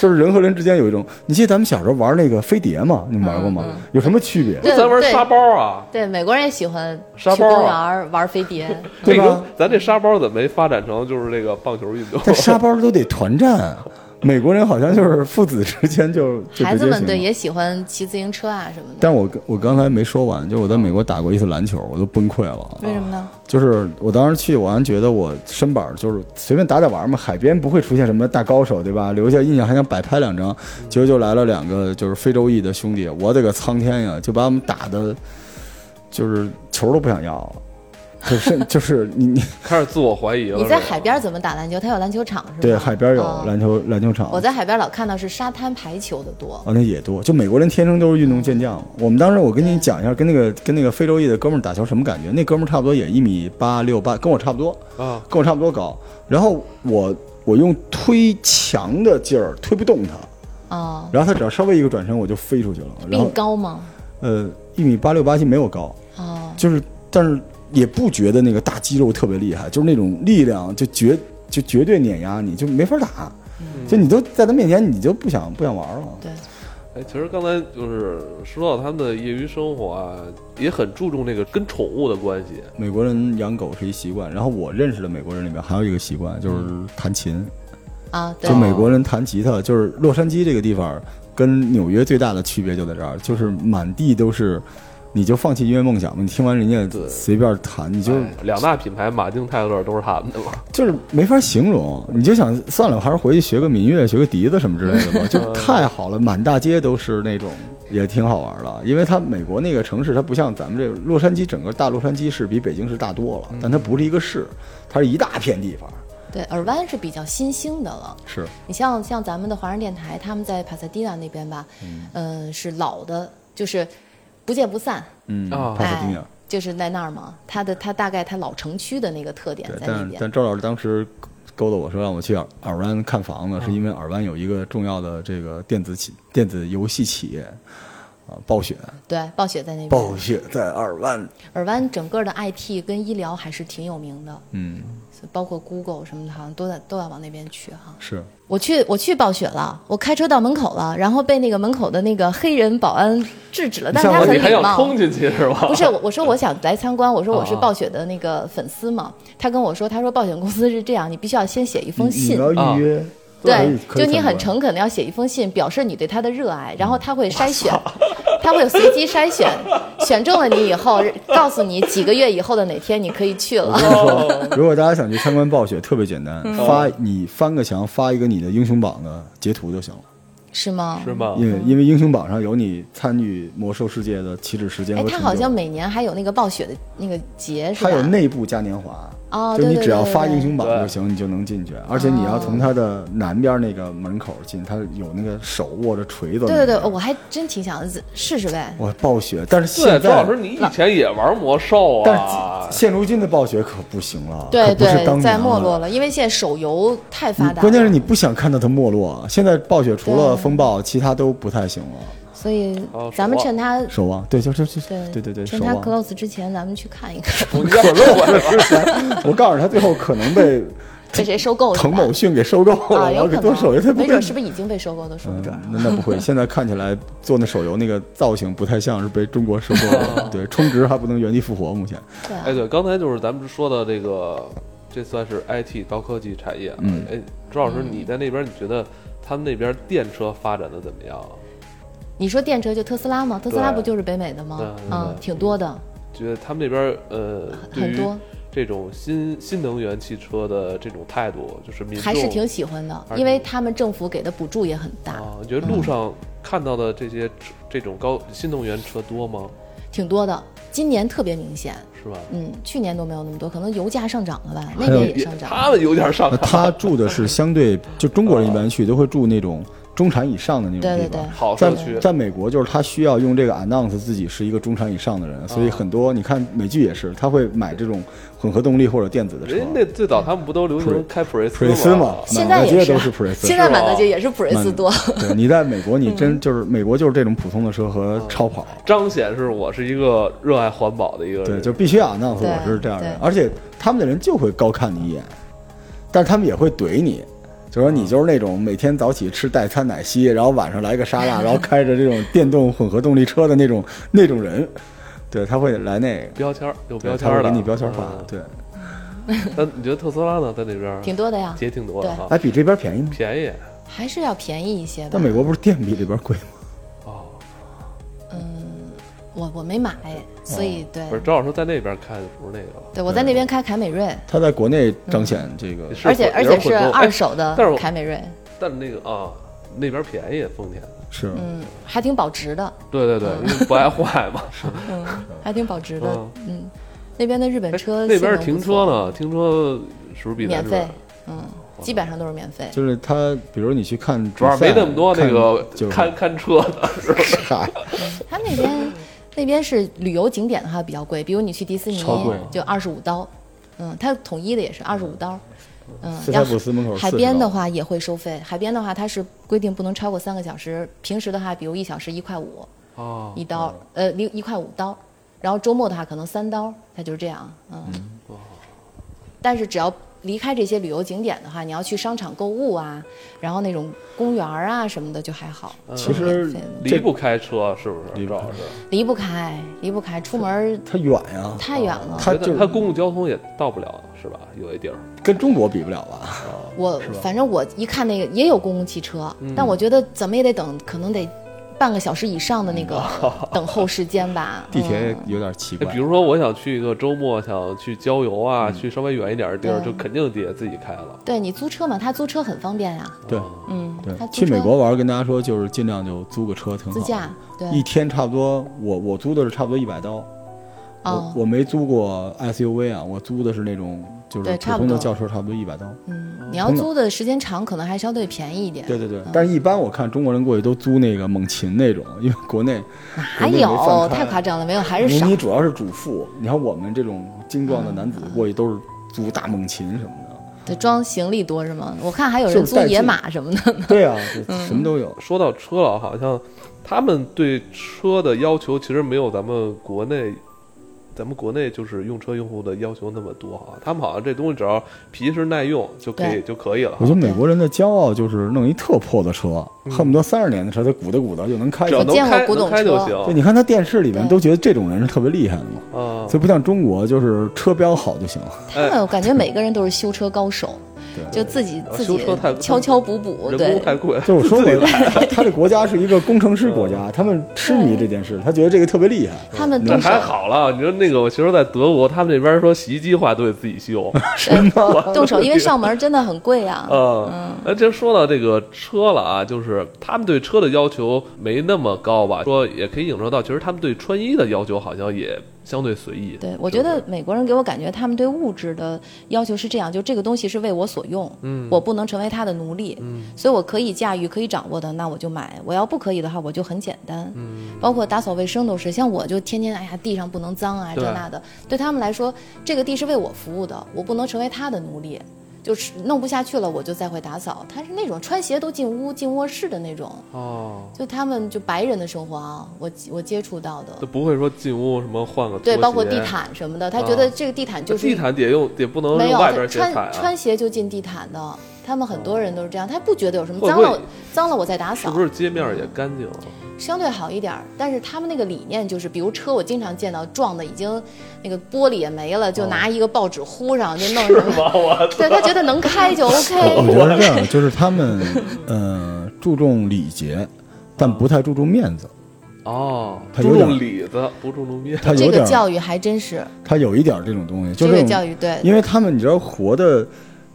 就是人和人之间有一种，你记得咱们小时候玩那个飞碟吗？你们玩过吗？有什么区别？咱玩沙包啊，对，美国人也喜欢沙包啊去公园玩飞碟。对吧咱这沙包怎么没发展成就是那个棒球运动？但沙包都得团战，*laughs* 美国人好像就是父子之间就 *laughs* 就孩子们对。也喜欢骑自行车啊什么的。但我我刚才没说完，就是我在美国打过一次篮球，我都崩溃了。为什么呢？就是我当时去，我还觉得我身板就是随便打打玩嘛，海边不会出现什么大高手，对吧？留下印象还想摆拍两张，结果就来了两个就是非洲裔的兄弟，我的个苍天呀，就把我们打的，就是球都不想要了，*laughs* 就是就是你你 *laughs* 开始自我怀疑了。你在海边怎么打篮球？他有篮球场是吧？对海边有哦篮球篮球场，我在海边老看到是沙滩排球的多。哦，那也多，就美国人天生都是运动健将。我们当时我跟你讲一下，跟那个跟那个非洲裔的哥们儿打球什么感觉？那哥们儿差不多也一米八六八，跟我差不多，啊，跟我差不多高。然后我我用推墙的劲儿推不动他，啊，然后他只要稍微一个转身，我就飞出去了。比你然后高吗？呃，一米八六八七没有高，哦，就是但是也不觉得那个大肌肉特别厉害，就是那种力量就绝就绝对碾压你，就没法打。就你都在他面前，你就不想不想玩了。对，哎，其实刚才就是说到他们的业余生活啊，也很注重这个跟宠物的关系。美国人养狗是一习惯，然后我认识的美国人里面还有一个习惯就是弹琴。啊，对就，美国人弹吉他，就是洛杉矶这个地方跟纽约最大的区别就在这儿，就是满地都是，你就放弃音乐梦想吧，你听完人家随便弹，你就哎两大品牌马丁泰勒都是他们的嘛。*laughs* 就是没法形容，你就想算了，我还是回去学个民乐，学个笛子什么之类的吧，*laughs* 就太好了，满大街都是那种，也挺好玩的。因为它美国那个城市，它不像咱们这个洛杉矶，整个大洛杉矶市比北京市大多了，但它不是一个市，它是一大片地方。对，尔湾是比较新兴的了。是，你像像咱们的华人电台，他们在帕萨迪纳那边吧，嗯、是老的，就是不见不散，嗯，啊哎帕萨迪纳。，就是在那儿嘛。它的它大概它老城区的那个特点对，在那边。但但周老师当时勾搭我说让我去尔尔湾看房子，是因为尔湾有一个重要的这个电子企电子游戏企业啊，暴雪。对，暴雪在那边。暴雪在尔湾，尔湾整个的 IT 跟医疗还是挺有名的，嗯，包括 Google 什么的，好像都在都要往那边去哈。是我去我去暴雪了，我开车到门口了，然后被那个门口的那个黑人保安制止了，但是他很礼貌。冲进去是吧？不是我，我说我想来参观，我说我是啊暴雪的那个粉丝嘛。他跟我说，他说暴雪公司是这样，你必须要先写一封信，你你要预约，对就你很诚恳的要写一封信，表示你对他的热爱，然后他会筛选，*laughs* 他会有随机筛选，*laughs* 选中了你以后，告诉你几个月以后的哪天你可以去了。说，*laughs* 如果大家想去参观暴雪，特别简单，嗯发你翻个墙，发一个你的英雄榜的截图就行了。是吗？是吗？因为因为英雄榜上有你参与魔兽世界的起止时间哎，和。他好像每年还有那个暴雪的那个节，是吧？它有内部嘉年华。哦，就你只要发英雄榜就行，你就能进去。而且你要从它的南边那个门口进，它有那个手握着锤子。对对对，我还真挺想试试呗。我，暴雪！但是对，现在周老师，，你以前也玩魔兽但啊？但现如今的暴雪可不行了，对可不是当对，在年没落了，因为现在手游太发达关键是你不想看到它没落。现在暴雪除了风暴，其他都不太行了。所以哦咱们趁他守望，对，就就就对对对对，趁他。close 之前，咱们去看一看。*laughs* 我家可乐我告诉他，最后可能被 *laughs* 被谁收购是吧？滕某迅给收购了，啊，然后给有可做手游，没准是不是已经被收购的说不准。嗯，那那不会，现在看起来做那手游那个造型不太像是被中国收购的，*laughs* 对，充值还不能原地复活，目前。对啊哎，对，刚才就是咱们说的这个，这算是 IT 高科技产业。嗯哎，朱老师，你在那边，你觉得他们那边电车发展的怎么样啊？你说电车就特斯拉吗？特斯拉不就是北美的吗？嗯，挺多的，觉得他们那边呃，很多，这种新新能源汽车的这种态度，就是民还是挺喜欢的，因为他们政府给的补助也很大，啊。你觉得路上看到的这些车这种高新能源车多吗？挺多的。今年特别明显，是吧？嗯，去年都没有那么多，可能油价上涨了吧，那边也上涨。他们油价上涨，他住的是相对，就中国人一般去都会住那种中产以上的那种对对对地方。在好社区。在美国，就是他需要用这个 announce 自己是一个中产以上的人，所以很多你看美剧也是，他会买这种混合动力或者电子的车。人家那最早他们不都流行开普锐普锐斯吗，现满大街在也是。啊都是普锐斯。现在满大街也是普锐斯多，对，你在美国，你真就是美国就是这种普通的车和超跑，彰显是我是一个热爱环保的一个对，就必须要 announce 我是这样的人，而且他们的人就会高看你一眼，但是他们也会怼你。就说你就是那种每天早起吃代餐奶昔，然后晚上来个沙拉，*laughs* 然后开着这种电动混合动力车的那种那种人，*laughs* 对他会来那个，标签儿有标签儿的，他会给你标签化，嗯。对，*laughs* 那你觉得特斯拉呢，在那边挺多的呀，也挺多的哎，比这边便宜吗？便宜还是要便宜一些吧但。美国不是电比这边贵吗？哦。我我没买，所以对不是，周老师在那边开的不是那个，对，我在那边开凯美瑞，他在国内彰显这个，是而且而且是二手的哎但是凯美瑞，但是那个啊，那边便宜，丰田。是嗯，还挺保值的，对对对，因为不爱坏嘛。*laughs* 嗯，还挺保值的嗯，嗯，那边的日本哎车那边停车？呢？停车是不是比咱免费？，嗯，基本上都是免费。就是他，比如你去看主要，没那么多那个看就是看看车的，是吧？嗨，他那边那边是旅游景点的话比较贵，比如你去迪士尼就二十五刀，嗯，它统一的也是二十五刀，嗯，斯要台普斯门口海边的话也会收费，海边的话它是规定不能超过三个小时，平时的话比如一小时一块五哦，一刀，呃一一块五刀，然后周末的话可能三刀，它就是这样，嗯，但是只要离开这些旅游景点的话，你要去商场购物啊，然后那种公园儿啊什么的就还好，其实离不开车，是不是？离不开周老师，离不开，离不开，出门儿它远呀，太远了。它就是它公共交通也到不了，是吧？有一地儿，跟中国比不了吧？我反正我一看那个也有公共汽车，但我觉得怎么也得等，可能得半个小时以上的那个 *laughs* 等候时间吧。地铁嗯有点奇哎，怪比。如说我想去一个周末，想去郊游啊，去稍微远一点的地儿，就肯定得自己开了。对你租车嘛，他租车很方便呀。对嗯，对，去美国玩，跟大家说，就是尽量就租个车挺好。自驾，对，一天差不多，我我租的是差不多一百刀。哦我我没租过 SUV 啊，我租的是那种就是普对差不多通的轿车，差不多一百刀。嗯，你要租的时间长，可能还相对便宜一点。对对对，但是一般我看中国人过去都租那个猛禽那种，因为国内哪有？太夸张了，没有，还是你少。你主要是主妇，你看我们这种精壮的男子过去都是租大猛禽什么的。对，装行李多是吗？我看还有人租野马什么的。*laughs* 对啊，*laughs* 什么都有。说到车了，好像他们对车的要求其实没有咱们国内，咱们国内就是用车用户的要求那么多啊。他们好像这东西只要皮实耐用就可以就可以了。我觉得美国人的骄傲就是弄一特破的车，恨不得三十年的车，他鼓捣鼓捣就能开。只要能见过开古董车能开就行对，你看他电视里面都觉得这种人是特别厉害的嘛，啊。所以不像中国，就是车标好就行了。他们我感觉每个人都是修车高手，对就自己自己敲敲补补，对工太贵，*laughs* 就是说过，他 *laughs* 他这国家是一个工程师国家，他们痴迷这件事，他觉得这个特别厉害。他们动手还好了。你说那个，我其实，在德国，他们那边说洗衣机坏都得自己修。*laughs* 对动手，因为上门真的很贵啊。嗯，那这说到这个车了啊，就是他们对车的要求没那么高吧？说也可以影射到，其实他们对穿衣的要求好像也相对随意。对，我觉得美国人给我感觉，他们对物质的要求是这样：就这个东西是为我所用，嗯，我不能成为他的奴隶，嗯，所以我可以驾驭、可以掌握的，那我就买；我要不可以的话，我就很简单，嗯，包括打扫卫生都是，像我就天天哎呀，地上不能脏啊，这那的，对他们来说，这个地是为我服务的，我不能成为他的奴隶。就是弄不下去了，我就再会打扫。他是那种穿鞋都进屋、进卧室的那种，哦，就他们就白人的生活啊，我我接触到的就。不会说进屋什么换个对，包括地毯什么的，他觉得啊这个地毯就是地毯也用也不能没有穿穿鞋就进地毯的，他们很多人都是这样，他不觉得有什么脏了，脏了我再打扫是不，是街面也干净啊？相对好一点儿。但是他们那个理念就是，比如车，我经常见到撞的已经那个玻璃也没了，就拿一个报纸糊上，就弄什么。吗？我对他觉得能开就 OK。觉得是这样，*laughs* 就是他们呃注重礼节，但不太注重面子。哦，注他有点重里子，不注重面。这他有点，个教育还真是，他有一点这种东西，就这教育对，因为他们你知道活的，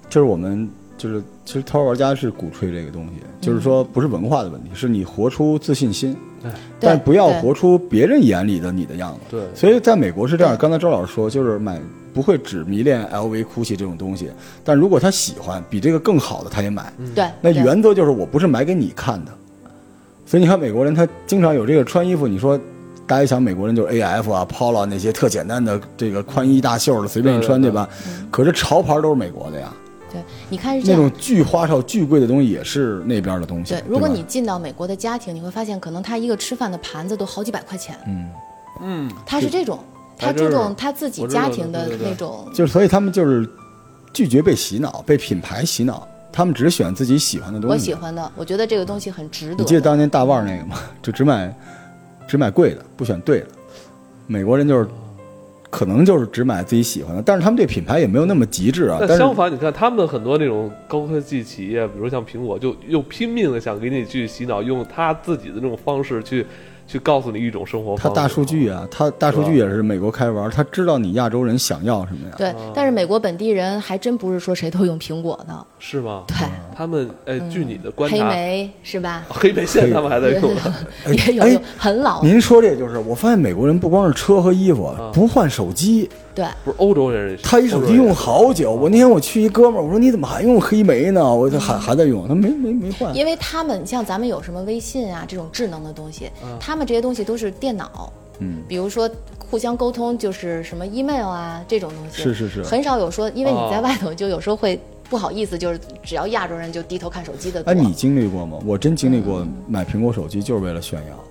就是我们就是其实淘玩家是鼓吹这个东西，就是说不是文化的问题，是你活出自信心，对但不要活出别人眼里的你的样子。对，所以在美国是这样，刚才周老师说，就是买不会只迷恋 LV、GUCCI 这种东西，但如果他喜欢比这个更好的，他也买。对，那原则就是我不是买给你看的，所以你看美国人他经常有这个穿衣服，你说大家想美国人就是 AF 啊、Polo 啊那些特简单的这个宽衣大袖的随便一穿，对吧？可是潮牌都是美国的呀，对，你看是这样那种。巨花哨、巨贵的东西也是那边的东西。对，如果吧你进到美国的家庭，你会发现，可能他一个吃饭的盘子都好几百块钱。嗯，嗯，他是这种，他注真是重他自己我知道家庭的对对对那种。就是所以他们就是拒绝被洗脑、被品牌洗脑，他们只选自己喜欢的东西。我喜欢的，我觉得这个东西很值得。你记得当年大腕儿那个吗？*laughs* 就只买只买贵的，不选对的。美国人就是可能就是只买自己喜欢的，但是他们对品牌也没有那么极致啊。但相反，你看他们很多那种高科技企业，比如像苹果，就又拼命的想给你去洗脑，用他自己的这种方式去去告诉你一种生活方式。他大数据啊，他大数据也是美国开玩儿，他知道你亚洲人想要什么呀。对，但是美国本地人还真不是说谁都用苹果的，是吗？对，他们哎，据你的观察黑，莓是吧？黑莓现在他们还在用 *laughs* 也有用，很老。您说这就是，我发现美国人不光是车和衣服，不换手机，对，不是欧洲人，他一手机用好久。我那天我去一哥们儿，我说你怎么还用黑莓呢？我就还还在用，他没没没换。因为他们像咱们有什么微信啊这种智能的东西，他们这些东西都是电脑，嗯，比如说互相沟通就是什么 email 啊这种东西，是是是很少有说，因为你在哦外头就有时候会不好意思，就是只要亚洲人就低头看手机的多。哎，你经历过吗？我真经历过买苹果手机就是为了炫耀。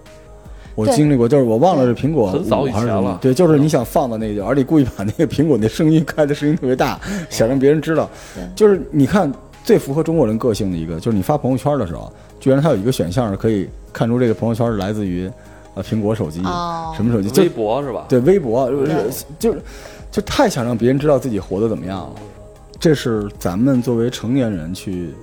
我经历过，就是我忘了是苹果很早以前了。还是什么对，就是你想放到那个，而且故意把那个苹果那声音开的声音特别大，想让别人知道。就是你看最符合中国人个性的一个，就是你发朋友圈的时候，居然它有一个选项是可以看出这个朋友圈是来自于呃苹果手机，哦。什么手机，就微博是吧？对微博，就是就是就太想让别人知道自己活得怎么样了。这是咱们作为成年人去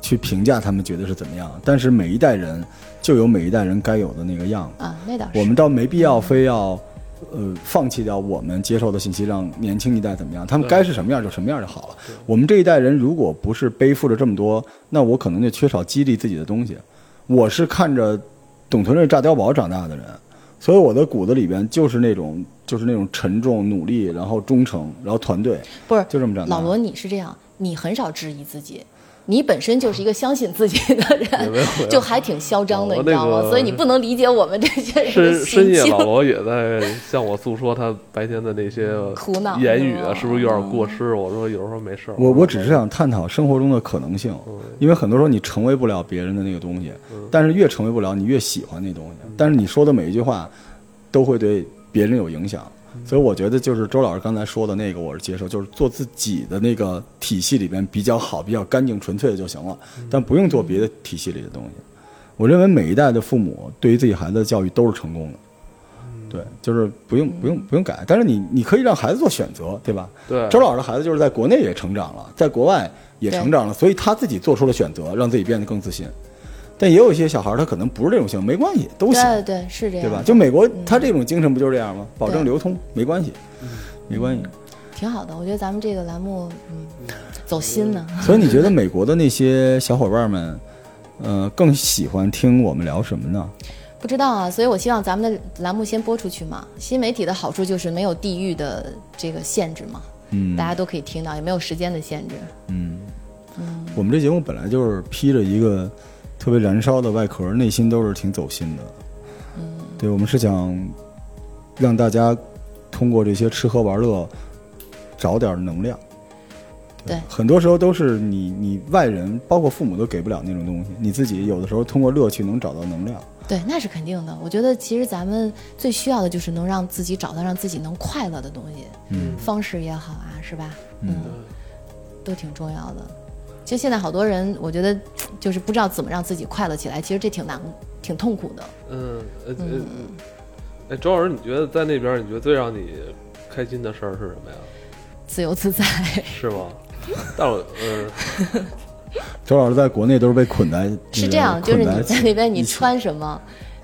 去评价他们觉得是怎么样，但是每一代人就有每一代人该有的那个样子。啊，那倒是。我们倒没必要非要，呃，放弃掉我们接受的信息，让年轻一代怎么样？他们该是什么样就什么样就好了。我们这一代人如果不是背负着这么多，那我可能就缺少激励自己的东西。我是看着董存瑞炸碉堡长大的人，所以我的骨子里边就是那种就是那种沉重、努力，然后忠诚，然后团队，不是就这么长大。老罗，你是这样，你很少质疑自己。你本身就是一个相信自己的人，*laughs* 就还挺嚣张的，你知道吗？所以你不能理解我们这些人的深深夜，老。罗也在向我诉说他白天的那些苦恼言语啊，是不是有点过失？我说有时候没事儿。我我只是想探讨生活中的可能性，因为很多时候你成为不了别人的那个东西，但是越成为不了，你越喜欢那东西。但是你说的每一句话，都会对别人有影响。所以我觉得就是周老师刚才说的那个，我是接受，就是做自己的那个体系里边比较好、比较干净、纯粹的就行了，但不用做别的体系里的东西。我认为每一代的父母对于自己孩子的教育都是成功的，对，就是不用不用不用改。但是你你可以让孩子做选择，对吧？对周老师的孩子就是在国内也成长了，在国外也成长了，所以他自己做出了选择，让自己变得更自信。但也有一些小孩儿他可能不是这种性格，没关系，都行，对对是这样，对吧？就美国他这种精神不就是这样吗？保证流通，没关系，没关系。挺好的。我觉得咱们这个栏目，嗯，走心呢。所以你觉得美国的那些小伙伴们，呃，更喜欢听我们聊什么呢？不知道啊，所以我希望咱们的栏目先播出去嘛。新媒体的好处就是没有地域的这个限制嘛，嗯大家都可以听到，也没有时间的限制。嗯嗯，我们这节目本来就是披着一个特别燃烧的外壳，内心都是挺走心的。嗯，对，我们是想让大家通过这些吃喝玩乐找点能量。对很多时候都是你你外人，包括父母都给不了那种东西，你自己有的时候通过乐趣能找到能量。对，那是肯定的。我觉得其实咱们最需要的就是能让自己找到让自己能快乐的东西，嗯，方式也好啊，是吧？嗯都挺重要的。其实现在好多人，我觉得就是不知道怎么让自己快乐起来，其实这挺难、挺痛苦的。嗯呃呃，哎，周老师，你觉得在那边，你觉得最让你开心的事儿是什么呀？自由自在，是吗？但我嗯，*laughs* 周老师在国内都是被捆在，是这样，就是你在那边你穿什么，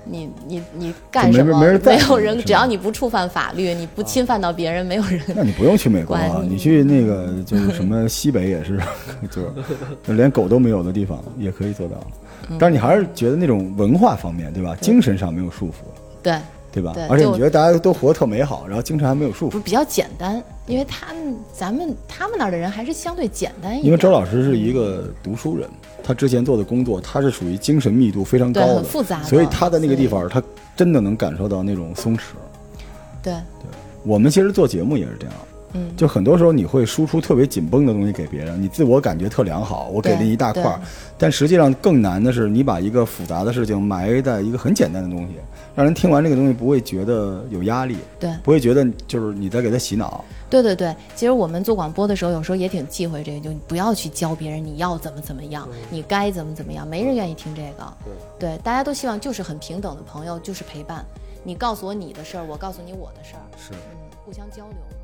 你你你干什么，没人没有人，只要你不触犯法律，你不侵犯到别人，没有人。那你不用去美国啊，你你去那个就是什么西北也是，就是 *laughs* 连狗都没有的地方也可以做到。嗯但是你还是觉得那种文化方面，对吧？精神上没有束缚，对，对吧对？而且你觉得大家都活得特美好，然后精神还没有束缚不。比较简单，因为他们咱们他们那儿的人还是相对简单一点。因为周老师是一个读书人，他之前做的工作，他是属于精神密度非常高的，很复杂的所以他在那个地方，他真的能感受到那种松弛。对对，我们其实做节目也是这样，嗯，就很多时候你会输出特别紧绷的东西给别人，你自我感觉特良好，我给了你一大块儿，但实际上更难的是你把一个复杂的事情埋在一个很简单的东西，让人听完这个东西不会觉得有压力，对不会觉得就是你在给他洗脑。对对对，其实我们做广播的时候，有时候也挺忌讳这个，就你不要去教别人你要怎么怎么样，你该怎么怎么样，没人愿意听这个。对，大家都希望就是很平等的朋友，就是陪伴。你告诉我你的事儿，我告诉你我的事儿，是嗯，互相交流嘛。